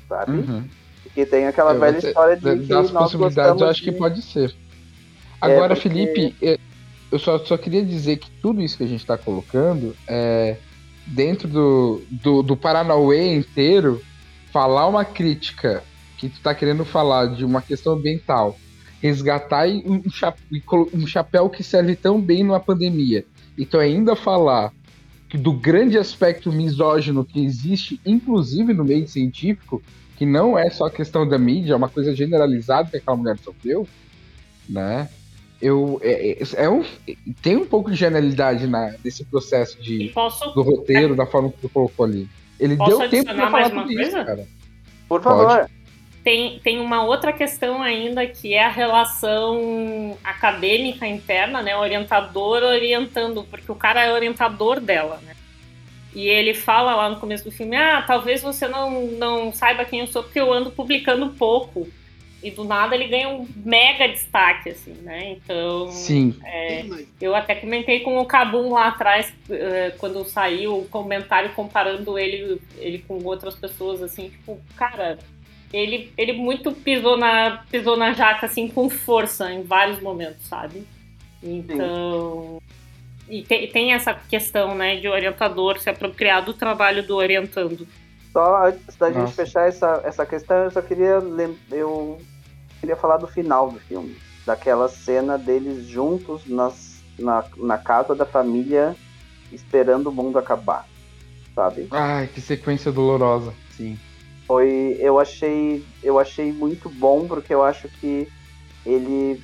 sabe? Uhum. Porque tem aquela Eu velha até- história de Da- que Das nós possibilidades, eu acho que de- pode ser. Agora, porque- Felipe, é, eu só, só queria dizer que tudo isso que a gente está colocando é dentro do, do, do Paranauê inteiro, falar uma crítica que tu tá querendo falar de uma questão ambiental, resgatar um, cha- colo- um chapéu que serve tão bem numa pandemia, e tu ainda falar do grande aspecto misógino que existe, inclusive no meio científico, que não é só questão da mídia, é uma coisa generalizada que aquela mulher sofreu, né? Eu, é, é- é um, tem um pouco de genialidade na, nesse processo de, posso do roteiro, da forma que tu colocou ali. Ele Posso deu tempo adicionar falar mais uma tudo isso, coisa? cara. Por Pode. favor. Tem, tem uma outra questão ainda que é a relação acadêmica interna, né? Orientador orientando, porque o cara é orientador dela, né? E ele fala lá no começo do filme: Ah, talvez você não, não saiba quem eu sou, porque eu ando publicando pouco. E do nada ele ganha um mega destaque, assim, né? Então. Sim. é, Sim, eu até comentei com o Cabum lá atrás, eh, quando saiu o comentário comparando ele, ele com outras pessoas, assim, tipo, cara, ele, ele muito pisou na, pisou na jaca, assim, com força em vários momentos, sabe? Então. E tem, tem essa questão, né, de orientador se apropriar do trabalho do orientando. Só antes da gente Nossa. fechar essa, essa questão, eu só queria eu queria falar do final do filme, daquela cena deles juntos nas, na, na casa da família esperando o mundo acabar, sabe? Ai, que sequência dolorosa. Sim. Foi, eu achei, eu achei muito bom porque eu acho que ele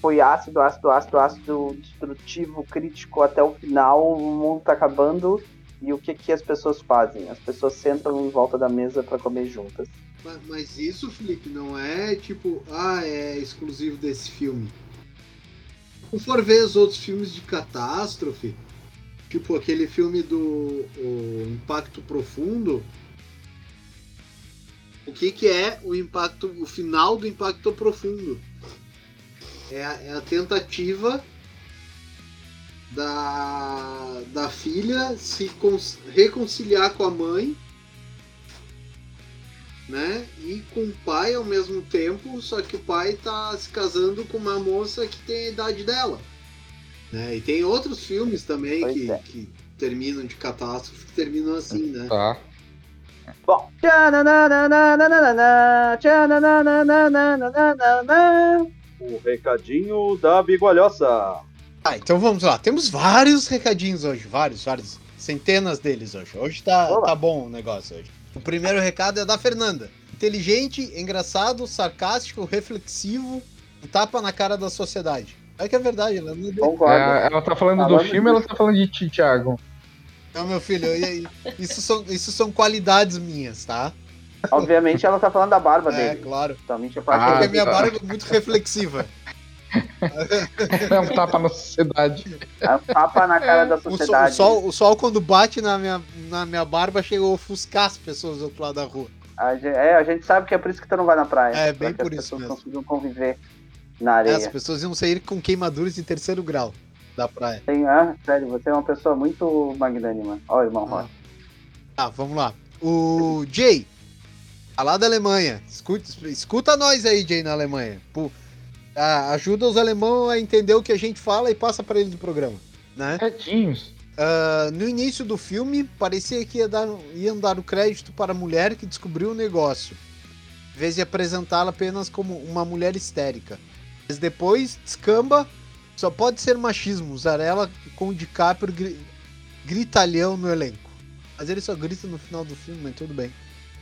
foi ácido, ácido, ácido, ácido, destrutivo, crítico até o final. O mundo tá acabando e o que que as pessoas fazem? As pessoas sentam em volta da mesa para comer juntas. Mas, mas isso, Felipe, não é tipo, ah, é exclusivo desse filme. Se for ver os outros filmes de catástrofe, tipo aquele filme do Impacto Profundo, o que, que é o impacto, o final do Impacto Profundo? É a, é a tentativa da, da filha se reconciliar com a mãe né? E com o pai ao mesmo tempo, só que o pai tá se casando com uma moça que tem a idade dela. Né? E tem outros filmes também que, é. que terminam de catástrofe, que terminam assim, né? Tá. Bom. O recadinho da bigualhoça. Ah, então vamos lá. Temos vários recadinhos hoje, vários, vários. Centenas deles hoje. Hoje tá, tá bom o negócio hoje. O primeiro recado é da Fernanda. Inteligente, engraçado, sarcástico, reflexivo, um tapa na cara da sociedade. É que é verdade, ela não deu. Concordo. É, ela tá falando do Falando filme ou ela tá falando de ti, Thiago? Não, meu filho, e- e- isso são, isso são qualidades minhas, tá? Obviamente ela tá falando da barba É, dele. claro. Totalmente a Ah, parte Porque a minha tá. barba é muito reflexiva. [laughs] É um tapa na sociedade. é um tapa na cara da O sol, o, sociedade. sol, o sol, quando bate na minha, na minha barba, chega a ofuscar as pessoas do outro lado da rua. A gente, é, a gente sabe que é por isso que tu não vai na praia. É, bem por as isso pessoas mesmo. consigam conviver na É, areia. as pessoas iam sair com queimaduras de terceiro grau da praia. Tem, ah, sério, você é uma pessoa muito magnânima. Ó, irmão Ah. Rocha. Ah, vamos lá. O Jay, tá lá da Alemanha. Escuta, escuta nós aí, Jay, na Alemanha. Pô, ah, ajuda os alemãos a entender o que a gente fala e passa pra eles no programa, né? Tadinhos. Ah, no início do filme, parecia que ia dar, iam dar o crédito para a mulher que descobriu o negócio, em vez de apresentá-la apenas como uma mulher histérica. Mas depois, descamba, só pode ser machismo usar ela com o DiCaprio gri gritalhão no elenco. Mas ele só grita no final do filme, mas tudo bem.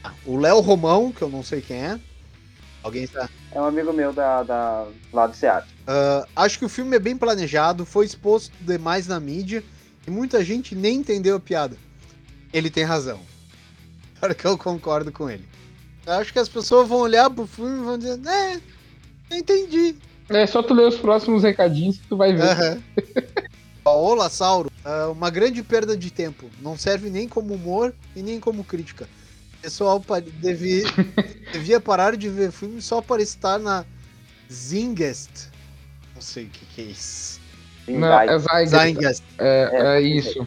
Ah, o Léo Romão, que eu não sei quem é. Alguém está. É um amigo meu da, da, lá do Seattle. Ah, acho que o filme é bem planejado, foi exposto demais na mídia e muita gente nem entendeu a piada. Ele tem razão. [laughs] Claro que eu concordo com ele. Eu acho que as pessoas vão olhar pro filme e vão dizer, é, eu entendi. É só tu ler os próximos recadinhos que tu vai ver. Aham. [laughs] Paola Sauro, ah, uma grande perda de tempo. Não serve nem como humor e nem como crítica. O pessoal devia, [laughs] devia parar de ver filme só para estar na Zingest. Não sei o que, que é isso. Não, é Zeitgeist. Zingest. É, É, é isso.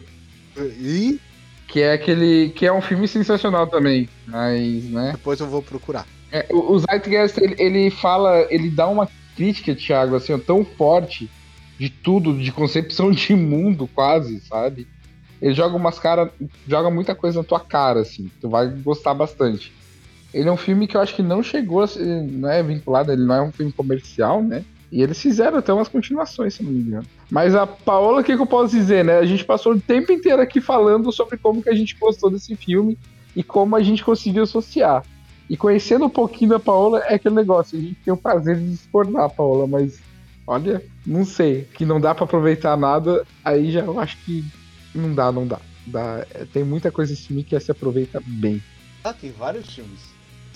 E Que é aquele. Que é um filme sensacional também. Mas, né? depois eu vou procurar. É, o, o Zeitgeist, ele, ele fala, ele dá uma crítica, Thiago, assim, tão forte de tudo, de concepção de mundo, quase, sabe? Ele joga umas cara, joga muita coisa na tua cara, assim, tu vai gostar bastante. Ele é um filme que eu acho que não chegou a ser, não é vinculado, ele não é um filme comercial, né? E eles fizeram até umas continuações, se não me engano. Mas a Paola, o que, que eu posso dizer, né? A gente passou o tempo inteiro aqui falando sobre como que a gente gostou desse filme e como a gente conseguiu associar. E conhecendo um pouquinho da Paola, é aquele negócio. A gente tem o prazer de discordar, Paola, mas olha, não sei. Que não dá pra aproveitar nada, aí já eu acho que não dá, não dá. Dá- tem muita coisa nesse filme que se aproveita bem. Ah, tem vários filmes.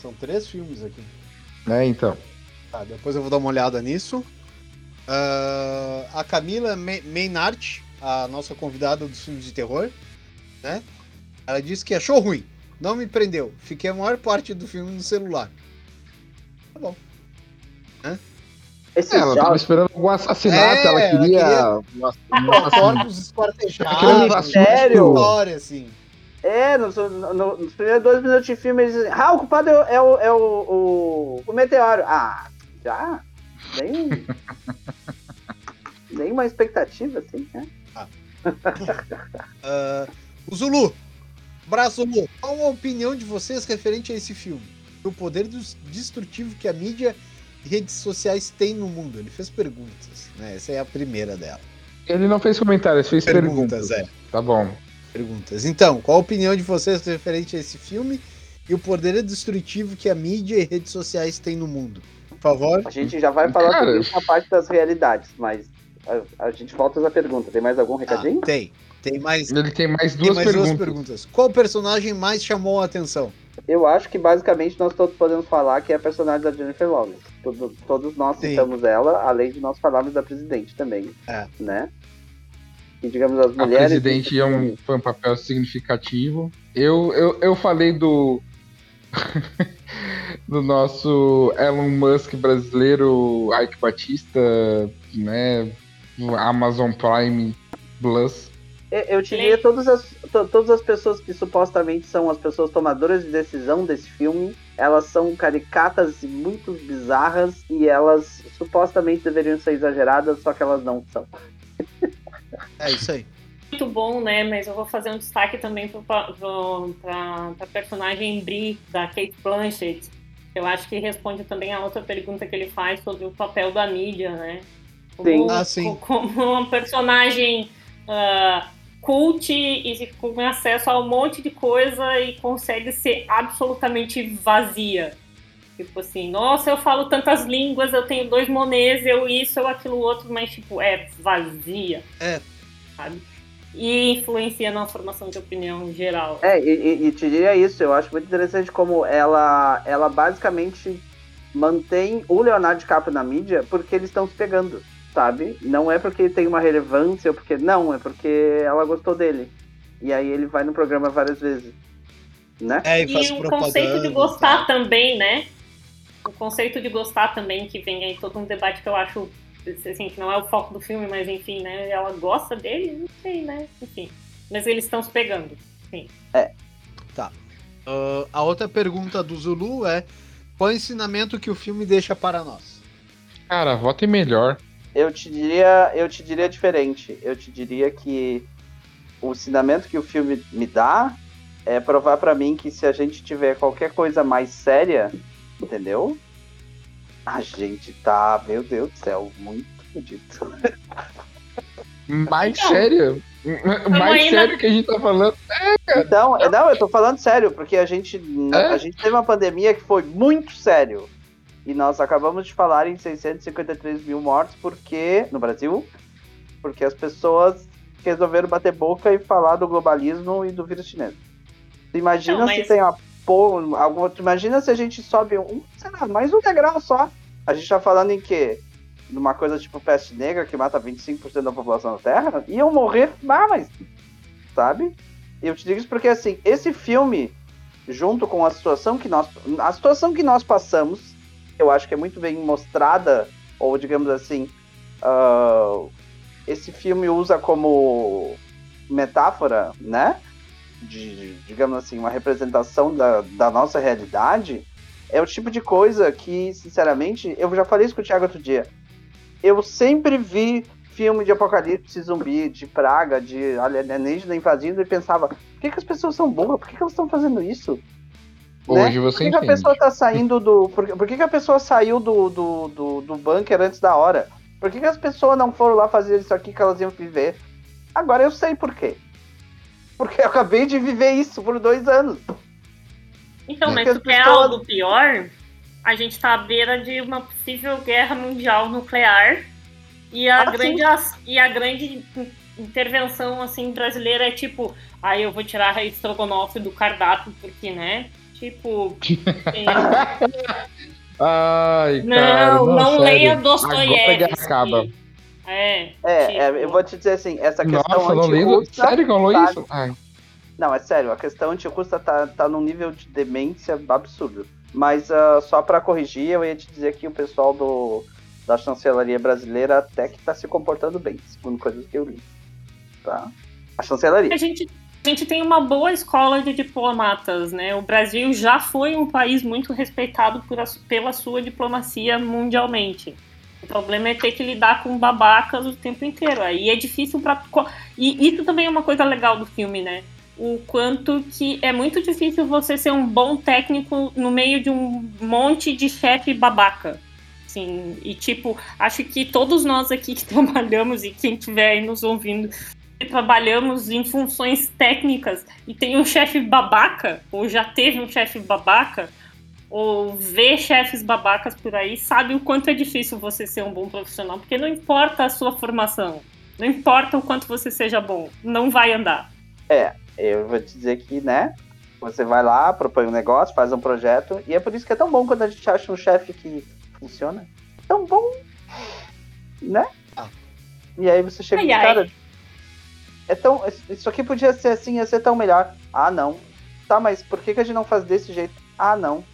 São três filmes aqui. Né, então. Tá, depois eu vou dar uma olhada nisso. Ah, a Camila Me- Meinart, a nossa convidada dos filmes de terror, né? Ela disse que achou ruim. Não me prendeu. Fiquei a maior parte do filme no celular. Tá bom. Ela tava jogos. esperando algum assassinato, É, ela ela queria. queria- um assassinato. Corpos esquartejados. Ah, sério? História, assim. É, nos, no- nos primeiros dois minutos de filme eles dizem, ah, o culpado é, o, é, o, é o, o, o meteoro. Ah, já? Nem. [laughs] nem uma expectativa, assim, né? Ah, [laughs] o Zulu. Braço Zulu. Qual a opinião de vocês referente a esse filme? O poder dos- destrutivo que a mídia redes sociais têm no mundo. Ele fez perguntas, né? Essa é a primeira dela. Ele não fez comentários, fez perguntas. Perguntas, é. Tá bom. Perguntas. Então, qual a opinião de vocês referente a esse filme e o poder destrutivo que a mídia e redes sociais têm no mundo? Por favor. A gente já vai falar Cara. sobre isso na parte das realidades, mas a, a gente volta essa pergunta. Tem mais algum Ah, recadinho? tem. Tem mais, Ele tem mais tem duas mais perguntas. duas perguntas. Qual personagem mais chamou a atenção? Eu acho que basicamente nós todos podemos falar que é a personagem da Jennifer Lawrence. Todo- todos nós Sim. citamos ela, além de nós falarmos da presidente também. É. Né? E digamos, as A mulheres. presidente é um, foi um papel significativo. Eu, eu, eu falei do. [laughs] do nosso Elon Musk brasileiro, Ike Batista, né? Amazon Prime Plus. Eu- Eu te diria todas as, todas as pessoas que supostamente são as pessoas tomadoras de decisão desse filme, elas são caricatas e muito bizarras e elas supostamente deveriam ser exageradas, só que elas não são. [laughs] É isso aí. muito bom, né? Mas eu vou fazer um destaque também para a personagem Brie, da Kate Blanchett. Eu acho que responde também a outra pergunta que ele faz sobre o papel da mídia, né? Como, Sim. Ah, sim. co- Como uma personagem ah, cult e com acesso a um monte de coisa e consegue ser absolutamente vazia. Tipo assim, nossa, eu falo tantas línguas, eu tenho dois monês, eu isso, eu aquilo outro, mas tipo, é vazia. É. Sabe? E influencia na formação de opinião geral. É, e, e- e te diria isso, eu acho muito interessante como ela, ela basicamente mantém o Leonardo DiCaprio na mídia porque eles estão se pegando, sabe? Não é porque tem uma relevância ou porque. Não, é porque ela gostou dele. E aí ele vai no programa várias vezes. Né? É, E faz o conceito de e gostar tal. também, né? O conceito de gostar também, que vem aí todo um debate que eu acho, assim, que não é o foco do filme, mas enfim, né? Ela gosta dele, não sei, né? Enfim. Mas eles estão se pegando. Ah, a outra pergunta do Zulu é: qual ensinamento que o filme deixa para nós? Cara, votem melhor. Eu te diria, eu te diria diferente. Eu te diria que o ensinamento que o filme me dá é provar pra mim que se a gente tiver qualquer coisa mais séria, entendeu? A gente tá, meu Deus do céu, muito fodido. Mais Então, sério. Mais ainda- sério que a gente tá falando. Então, é, não, eu tô falando sério, porque a gente, É? a gente teve uma pandemia que foi muito sério. E nós acabamos de falar em 653 mil mortos porque no Brasil, porque as pessoas resolveram bater boca e falar do globalismo e do vírus chinês. Tu imagina Não, se mas- tem uma por- alguma, tu imagina se a gente sobe um, sei lá, mais um degrau só. A gente tá falando em quê? Numa coisa tipo peste negra que mata 25% da população da Terra? Iam morrer, ah, mas sabe? Eu te digo isso porque assim, esse filme junto com a situação que nós a situação que nós passamos, eu acho que é muito bem mostrada ou digamos assim, ah, esse filme usa como metáfora, né? De, digamos assim, uma representação da, da nossa realidade, é o tipo de coisa que, sinceramente, eu já falei isso com o Thiago outro dia. Eu sempre vi filme de apocalipse zumbi, de praga, de alienígena invadindo e pensava, por que, que as pessoas são burras? Por que, que elas estão fazendo isso? Né? Hoje Por você que, que a pessoa tá saindo do. Por, que- por que, que a pessoa saiu do, do, do, do bunker antes da hora? Por que, que as pessoas não foram lá fazer isso aqui que elas iam viver? Agora eu sei por quê. Porque eu acabei de viver isso por dois anos. Então, É. mas Porque se quer pessoas- algo pior, a gente tá à beira de uma possível guerra mundial nuclear e a Ah, grande, as- e a grande intervenção assim brasileira é tipo, aí ah, eu vou tirar a estrogonofe do cardápio porque, né? Tipo, [laughs] Ai, não, cara, não, não leia. Dostoiévski. É, É, é, tipo, eu vou te dizer assim, essa questão Nossa, não antirrussa... Sério que falou tá- isso? Ai. Não, é sério, a questão antirrussa tá, tá num nível de demência absurdo. Mas ah, só pra corrigir, eu ia te dizer que o pessoal do, da chancelaria brasileira até que tá se comportando bem, segundo coisas que eu li. Tá? A chancelaria. a gente, a gente tem uma boa escola de diplomatas, né? O Brasil já foi um país muito respeitado por pela sua diplomacia mundialmente. O problema é ter que lidar com babacas o tempo inteiro. Aí é difícil para E isso também é uma coisa legal do filme, né? O quanto que é muito difícil você ser um bom técnico no meio de um monte de chefe babaca. Assim, e tipo, acho que todos nós aqui que [laughs] trabalhamos e quem estiver aí nos ouvindo trabalhamos em funções técnicas e tem um chefe babaca, ou já teve um chefe babaca, ou vê chefes babacas por aí, sabe o quanto é difícil você ser um bom profissional, porque não importa a sua formação, não importa o quanto você seja bom, não vai andar. Eu vou te dizer que, né? Você vai lá, propõe um negócio, faz um projeto, e é por isso que é tão bom quando a gente acha um chefe que funciona. Tão bom, né? Ah. E aí você chega Ai, e ai. É tão, isso aqui podia ser assim, ia ser tão melhor. Ah, não. Tá, mas por que, que a gente não faz desse jeito? Ah, não.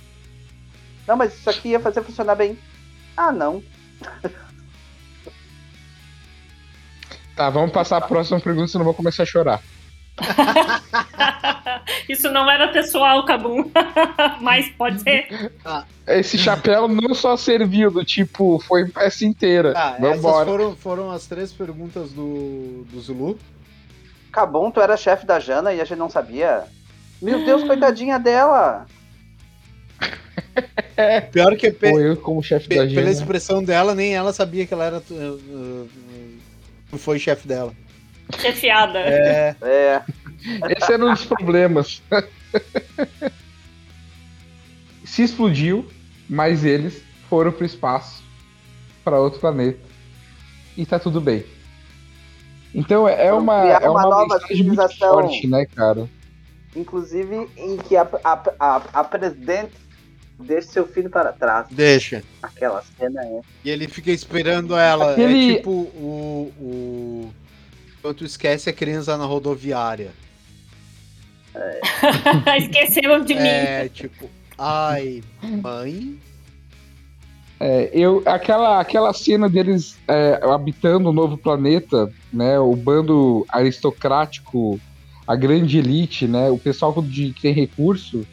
Não, mas isso aqui ia fazer funcionar bem. Ah, não. Tá, vamos passar a próxima pergunta, senão eu vou começar a chorar. [laughs] Isso não era pessoal, Cabum, [laughs] mas pode ser. Esse chapéu não só serviu do tipo, foi peça inteira. Ah, essas foram, foram as três perguntas do, do Zulu. Cabum, tu era chefe da Jana e a gente não sabia. Meu Deus, coitadinha dela. [laughs] Pior que pe- eu como chefe pe- da pela Gina. expressão dela, nem ela sabia que ela era. uh, uh, foi chefe dela. Chefiada. É. É. Esse era um dos problemas. Se explodiu, mas eles foram pro espaço, para outro planeta. E tá tudo bem. Então é Vamos uma, é uma uma, nova civilização. forte, né, cara? Inclusive em que a, a, a, a presidente deixa seu filho para trás. Deixa. Aquela cena é. E ele fica esperando ela. Aquele- É tipo o. o... Tu esquece a criança na rodoviária. [laughs] Esqueceram de mim. É tipo, ai, mãe. É, eu, aquela, aquela cena deles é, habitando o novo planeta, né? O bando aristocrático, a grande elite, né? O pessoal de, que tem recurso,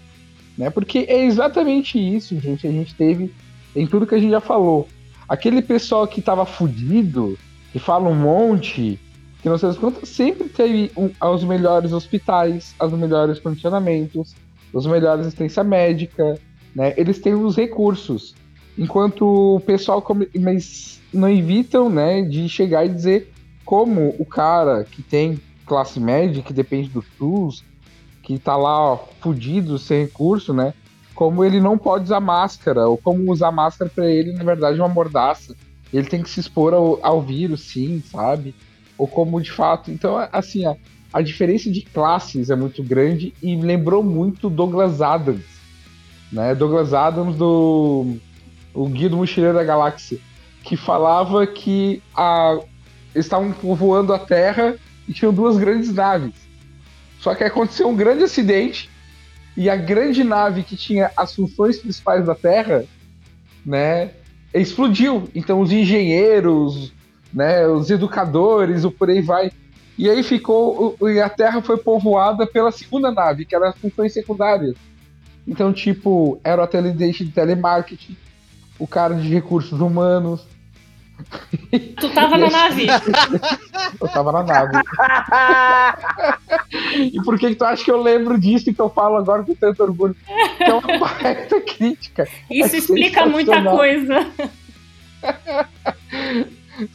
né? Porque é exatamente isso, gente. A gente teve em tudo que a gente já falou. Aquele pessoal que tava fudido, que fala um monte, que não sei das quantas, sempre teve um- os melhores hospitais, os melhores condicionamentos, os melhores assistência médica, né? Eles têm os recursos. Enquanto o pessoal come- mas não evitam, né, de chegar e dizer como o cara que tem classe média, que depende do SUS, que tá lá, ó, fudido, sem recurso, né? Como ele não pode usar máscara, ou como usar máscara pra ele, na verdade, é uma mordaça. Ele tem que se expor ao, ao vírus, sim, sabe? Ou como de fato. Então, assim, a, a diferença de classes é muito grande e lembrou muito Douglas Adams, né? Douglas Adams do o Guia do Mochileiro da Galáxia, que falava que a, eles estavam povoando a Terra e tinham duas grandes naves. Só que aconteceu um grande acidente e a grande nave que tinha as funções principais da Terra, né, explodiu. Então os engenheiros, né, os educadores, o por aí vai. E aí ficou e a Terra foi povoada pela segunda nave, que era as funções secundárias. Então, tipo, era o atendente de telemarketing, o cara de recursos humanos. Tu tava na nave. [laughs] Eu tava na nave. [laughs] e por que, que tu acha que eu lembro disso e que eu falo agora com tanto orgulho? Que é uma [laughs] baita crítica, Isso É explica muita coisa.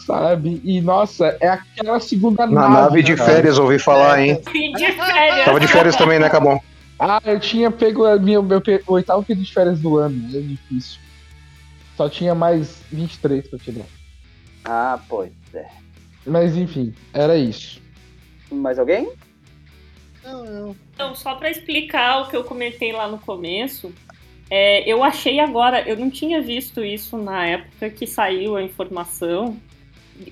sabe? E nossa, é aquela segunda Na nave. nave de cara. férias, ouvi falar, hein? De férias. Tava de férias também, né, Cabon? Ah, eu tinha pego minha, meu o oitavo período de férias do ano, é difícil. Só tinha mais 23 pra tirar. Ah, pois é. Mas enfim, era isso. Mais alguém? Não, não. Então, só para explicar o que eu comentei lá no começo, é, eu achei agora, eu não tinha visto isso na época que saiu a informação.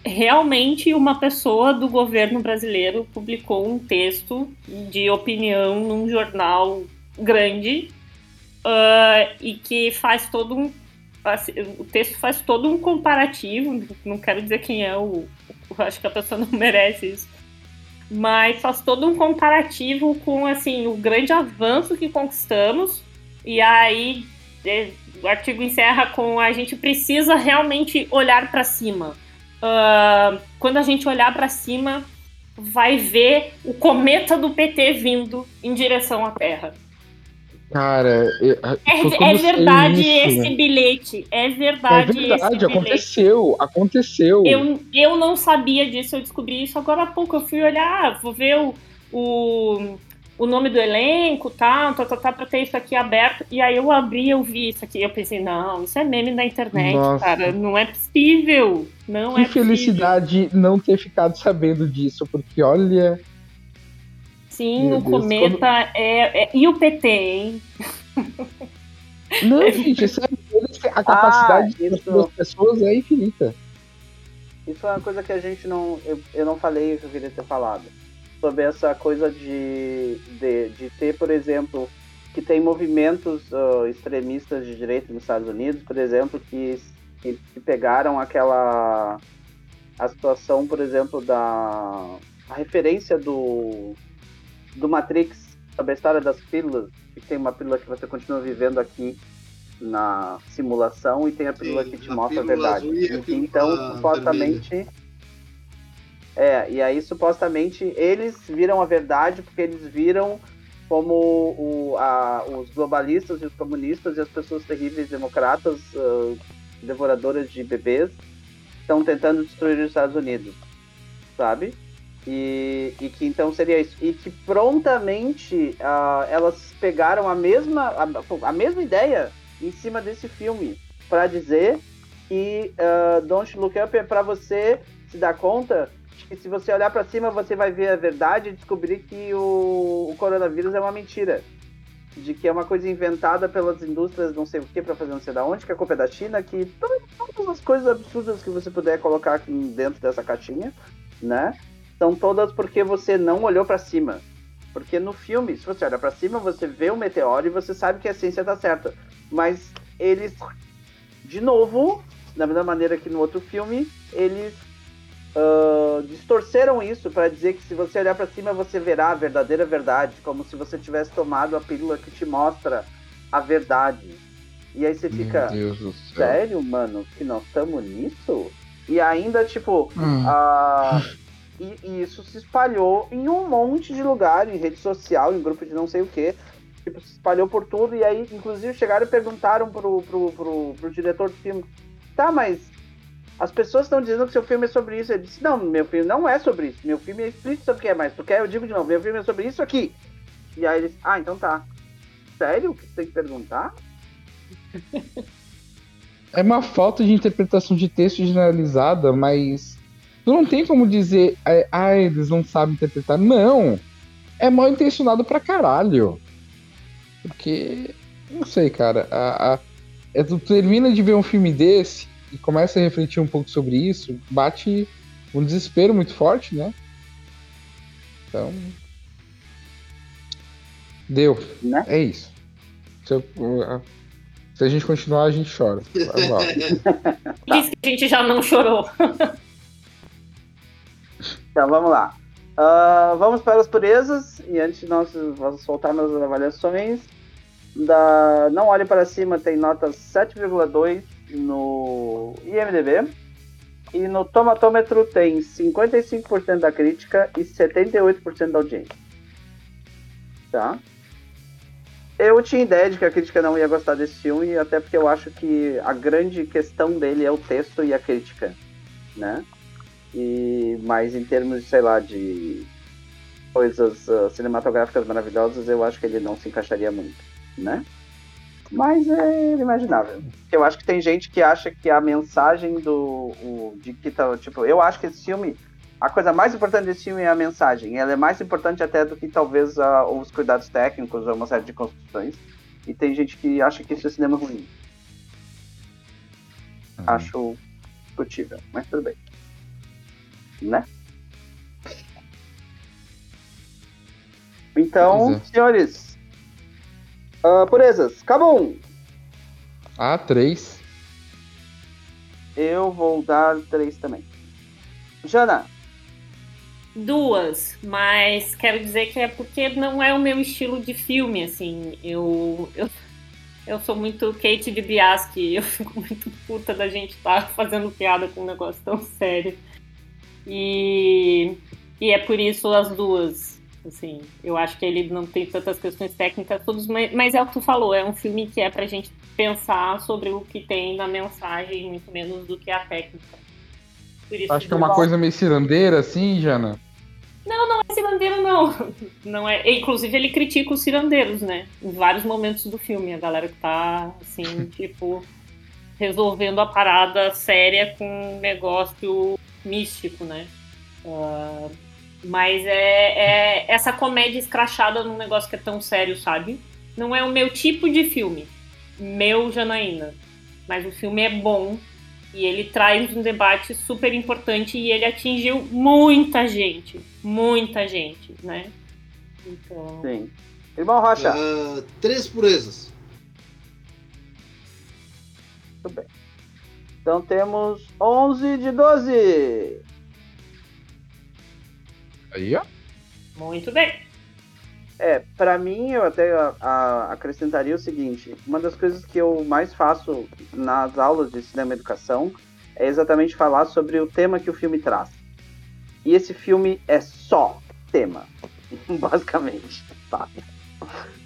Realmente, uma pessoa do governo brasileiro publicou um texto de opinião num jornal grande uh, e que faz todo um. Assim, o texto faz todo um comparativo. Não quero dizer quem é o. Acho que a pessoa não [laughs] merece isso mas faz todo um comparativo com assim o grande avanço que conquistamos e aí é, o artigo encerra com a gente precisa realmente olhar para cima. Ah, quando a gente olhar para cima, vai ver o cometa do PT vindo em direção à Terra. Cara, eu- É, é verdade isso. esse bilhete. É É verdade, esse verdade, bilhete. aconteceu, aconteceu. Eu, eu não sabia disso, eu descobri isso agora há pouco. Eu fui olhar, ah, vou ver o, o, o nome do elenco, tá, tá, tá, tá, pra ter isso aqui aberto. E aí eu abri, eu vi isso aqui. Eu pensei, não, isso é meme da internet, Nossa. cara. Não é possível. Não Que é possível. felicidade não ter ficado sabendo disso, porque olha. Sim, Meu o Deus, cometa é, é- E o PT, hein? Não, gente, é sério, a [laughs] capacidade Ah, isso- das pessoas é infinita. Isso é uma coisa que a gente não. Eu, eu não falei que eu queria ter falado. Sobre essa coisa de, de, de ter, por exemplo, que tem movimentos ah, extremistas de direita nos Estados Unidos, por exemplo, que, que, que pegaram aquela. a situação, por exemplo, da. a referência do. Do Matrix, sobre a história das pílulas, que tem uma pílula que você continua vivendo aqui na simulação e tem a pílula Sim, que te a mostra a verdade. azul a então, supostamente. É, e aí supostamente eles viram a verdade porque eles viram como o, a- os globalistas e os comunistas e as pessoas terríveis democratas, ah, devoradoras de bebês, estão tentando destruir os Estados Unidos, sabe? E, e que então seria isso. E que prontamente ah, elas pegaram a mesma, a, a mesma ideia em cima desse filme para dizer que ah, Don't Look Up é para você se dar conta que se você olhar para cima você vai ver a verdade e descobrir que o, o coronavírus é uma mentira. De que é uma coisa inventada pelas indústrias não sei o que para fazer não sei da onde, que a culpa é da China, que todas as coisas absurdas que você puder colocar aqui dentro dessa caixinha, né? São todas porque você não olhou para cima. Porque no filme, se você olha para cima, você vê o meteoro e você sabe que a ciência tá certa. Mas eles, de novo, da mesma maneira que no outro filme, eles ah, distorceram isso para dizer que se você olhar para cima você verá a verdadeira verdade, como se você tivesse tomado a pílula que te mostra a verdade. E aí você fica, Meu Deus do céu. sério, mano, que nós estamos nisso? E ainda, tipo, Hum. ah, [laughs] e, e isso se espalhou em um monte de lugar, em rede social, em grupo de não sei o que. Tipo, se espalhou por tudo, e aí, inclusive, chegaram e perguntaram pro, pro, pro, pro diretor do filme, tá, mas as pessoas estão dizendo que seu filme é sobre isso. Ele disse, não, meu filme não é sobre isso. Meu filme é explícito sobre o que é, mas tu quer? Eu digo de novo, meu filme é sobre isso aqui. E aí eles, ah, então tá. Sério? Que você tem que perguntar? [laughs] É uma falta de interpretação de texto generalizada, mas tu não tem como dizer, "Ai, ah, eles não sabem interpretar. Não! É mal intencionado pra caralho. Porque, não sei, cara, a, a- é, tu termina de ver um filme desse e começa a refletir um pouco sobre isso, bate um desespero muito forte, né? Então. Deu. Né? É isso. Se, eu- a- se a gente continuar, a gente chora. Lá. [laughs] Diz que a gente já não chorou. [laughs] Então vamos lá. Ah, vamos para as purezas e antes de nós soltarmos as avaliações, da Não Olhe Para Cima tem nota 7,2 no IMDB e no Tomatômetro tem 55% da crítica e 78% da audiência. Tá? Eu tinha ideia de que a crítica não ia gostar desse filme, até porque eu acho que a grande questão dele é o texto e a crítica, né? E mas em termos, sei lá, de coisas ah, cinematográficas maravilhosas, eu acho que ele não se encaixaria muito, né? Mas é imaginável. Eu acho que tem gente que acha que a mensagem do o, de que tá, tipo, eu acho que esse filme a coisa mais importante desse filme é a mensagem. Ela é mais importante até do que talvez ah, os cuidados técnicos ou uma série de construções. E tem gente que acha que isso é cinema ruim. Uhum. Acho discutível, mas tudo bem. Né? Então, Pois é. senhores. ah, purezas, Cabum! Ah, três. Eu vou dar três também. Jana, Duas, mas quero dizer que é porque não é o meu estilo de filme, assim. Eu, eu, eu sou muito Kate de Biaski, eu fico muito puta da gente estar fazendo piada com um negócio tão sério. E, e é por isso as duas. Assim, eu acho que ele não tem tantas questões técnicas, todos, mas, é o que tu falou, é um filme que é pra gente pensar sobre o que tem na mensagem, muito menos do que a técnica. Acho que é uma coisa meio cirandeira, assim, Jana. não, não é cirandeiro, não. Não é. Inclusive, ele critica os cirandeiros, né? Em vários momentos do filme. A galera que tá, assim, [laughs] tipo, resolvendo a parada séria com um negócio místico, né? Ah, mas é, é essa comédia escrachada num negócio que é tão sério, sabe? Não é o meu tipo de filme. Meu Janaína. Mas o filme é bom. E ele traz um debate super importante e ele atingiu muita gente. Muita gente, né? Então. sim. Irmão Rocha, Ah, três purezas. Tudo bem. Então temos 11 de 12. Aí, ó. Muito bem. É, pra mim, eu até a- a- acrescentaria o seguinte: uma das coisas que eu mais faço nas aulas de cinema e educação é exatamente falar sobre o tema que o filme traz. E esse filme é só tema, [laughs] basicamente, tá?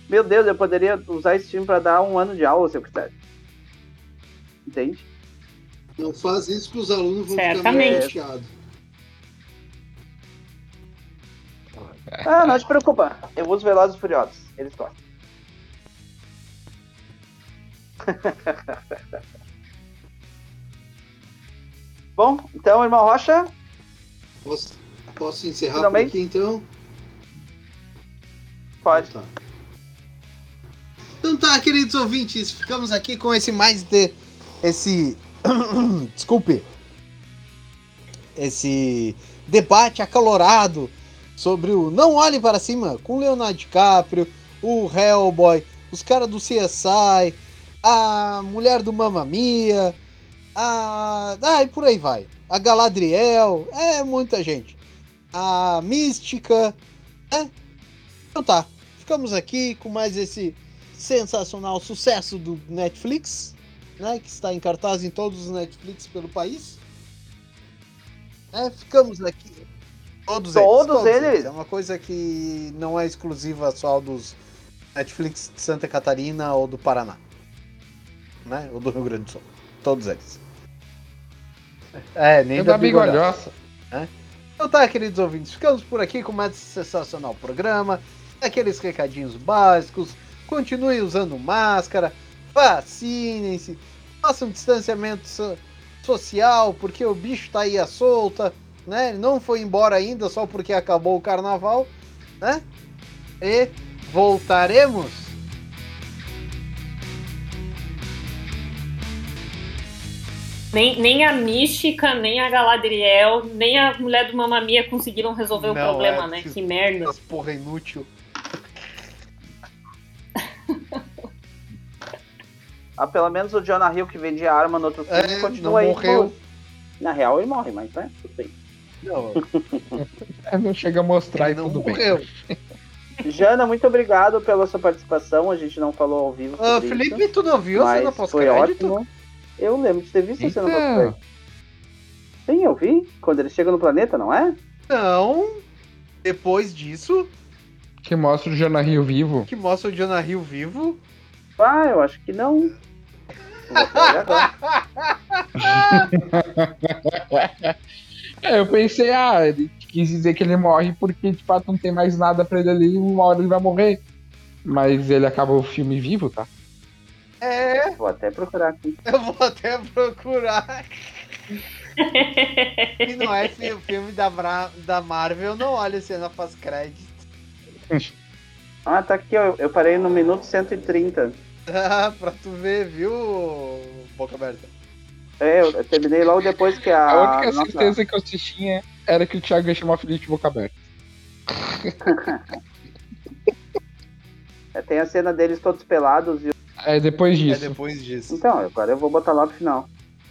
Meu Deus, eu poderia usar esse filme pra dar um ano de aula se eu quisesse. Entende? Não faz isso que os alunos vão Certamente. ficar muito chateados. Ah, não te preocupa. Eu uso Velozes e Furiosos. Eles gostam. [laughs] Bom, então, irmão Rocha, Posso, posso encerrar por aqui então? pode. Tá. Então tá, queridos ouvintes, ficamos aqui com esse mais de. Esse. [clears throat] Desculpe. Esse debate acalorado sobre o Não Olhe para Cima com Leonardo DiCaprio, o Hellboy, os caras do CSI, a mulher do Mamma Mia, a. Ah, e por aí vai. A Galadriel, é muita gente. A Mística, né? Então tá, ficamos aqui com mais esse sensacional sucesso do Netflix, né? Que está em cartaz em todos os Netflix pelo país. É, ficamos aqui. Todos, Todos eles? É uma coisa que não é exclusiva só dos Netflix de Santa Catarina ou do Paraná. Né? Ou do Rio Grande do Sul. Todos eles. É, nem É da bigodhoça. Então tá, queridos ouvintes, ficamos por aqui com mais sensacional programa. Aqueles recadinhos básicos. Continue usando máscara. Vacinem-se. Façam distanciamento so- social, porque o bicho tá aí à solta. Né? Ele não foi embora ainda só porque acabou o carnaval. Né? E voltaremos. Nem, nem a Mística, nem a Galadriel, nem a mulher do Mamma Mia conseguiram resolver o Não, problema, é, né? que- Que merda. Porra inútil. Ah, pelo menos o Jonah Hill que vendia arma no outro filme É, continua não aí. morreu. Na real ele morre, mas né? Tudo bem. Não, [laughs] É, não chega a mostrar ele e não tudo bem. morreu. [laughs] Jana, muito obrigado pela sua participação. A gente não falou ao vivo. Sobre Felipe, isso, tu não viu a cena pós-crédito? ótimo. Eu lembro de ter visto a cena pós-crédito. Sim, eu vi. Quando ele chega no planeta, não é? Não. Depois disso, Que mostra o Jonah Hill vivo. que mostra o Jonah Hill vivo. Ah, eu acho que não. É, eu pensei, ah, ele quis dizer que ele morre porque de fato não tem mais nada pra ele ali e uma hora ele vai morrer. Mas ele acaba o filme vivo, tá? É, Vou até procurar aqui. eu vou até procurar. E não é fi- filme da, Bra- da Marvel, não olha cena pós-crédito. Ah, tá aqui, ó. Eu parei no minuto 130. Ah, [laughs] pra tu ver, viu, boca aberta? É, eu terminei logo depois que a. A única nossa- certeza que eu tinha era que o Thiago ia chamar o Felipe de boca aberta. [laughs] é, Tem a cena deles todos pelados. E... É depois É disso. depois disso. Então, agora eu vou botar lá pro final.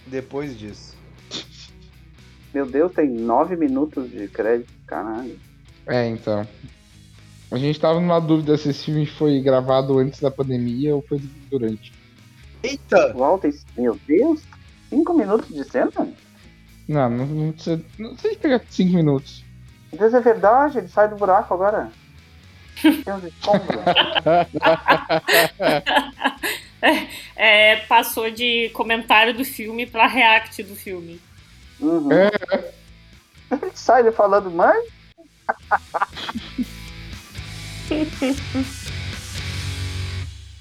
Depois disso. Meu Deus, tem nove minutos de crédito. Caralho. É, então. A gente tava numa dúvida se esse filme foi gravado antes da pandemia ou foi durante. Eita! Volta. e- Meu Deus, cinco minutos de cena? Não, não, não precisa. Não sei pegar 5 minutos. Meu Deus, é verdade, ele sai do buraco agora. Escombros. [laughs] É, passou de comentário do filme pra react do filme. Uhum. É. Ele sai falando, mãe? [laughs] 对对对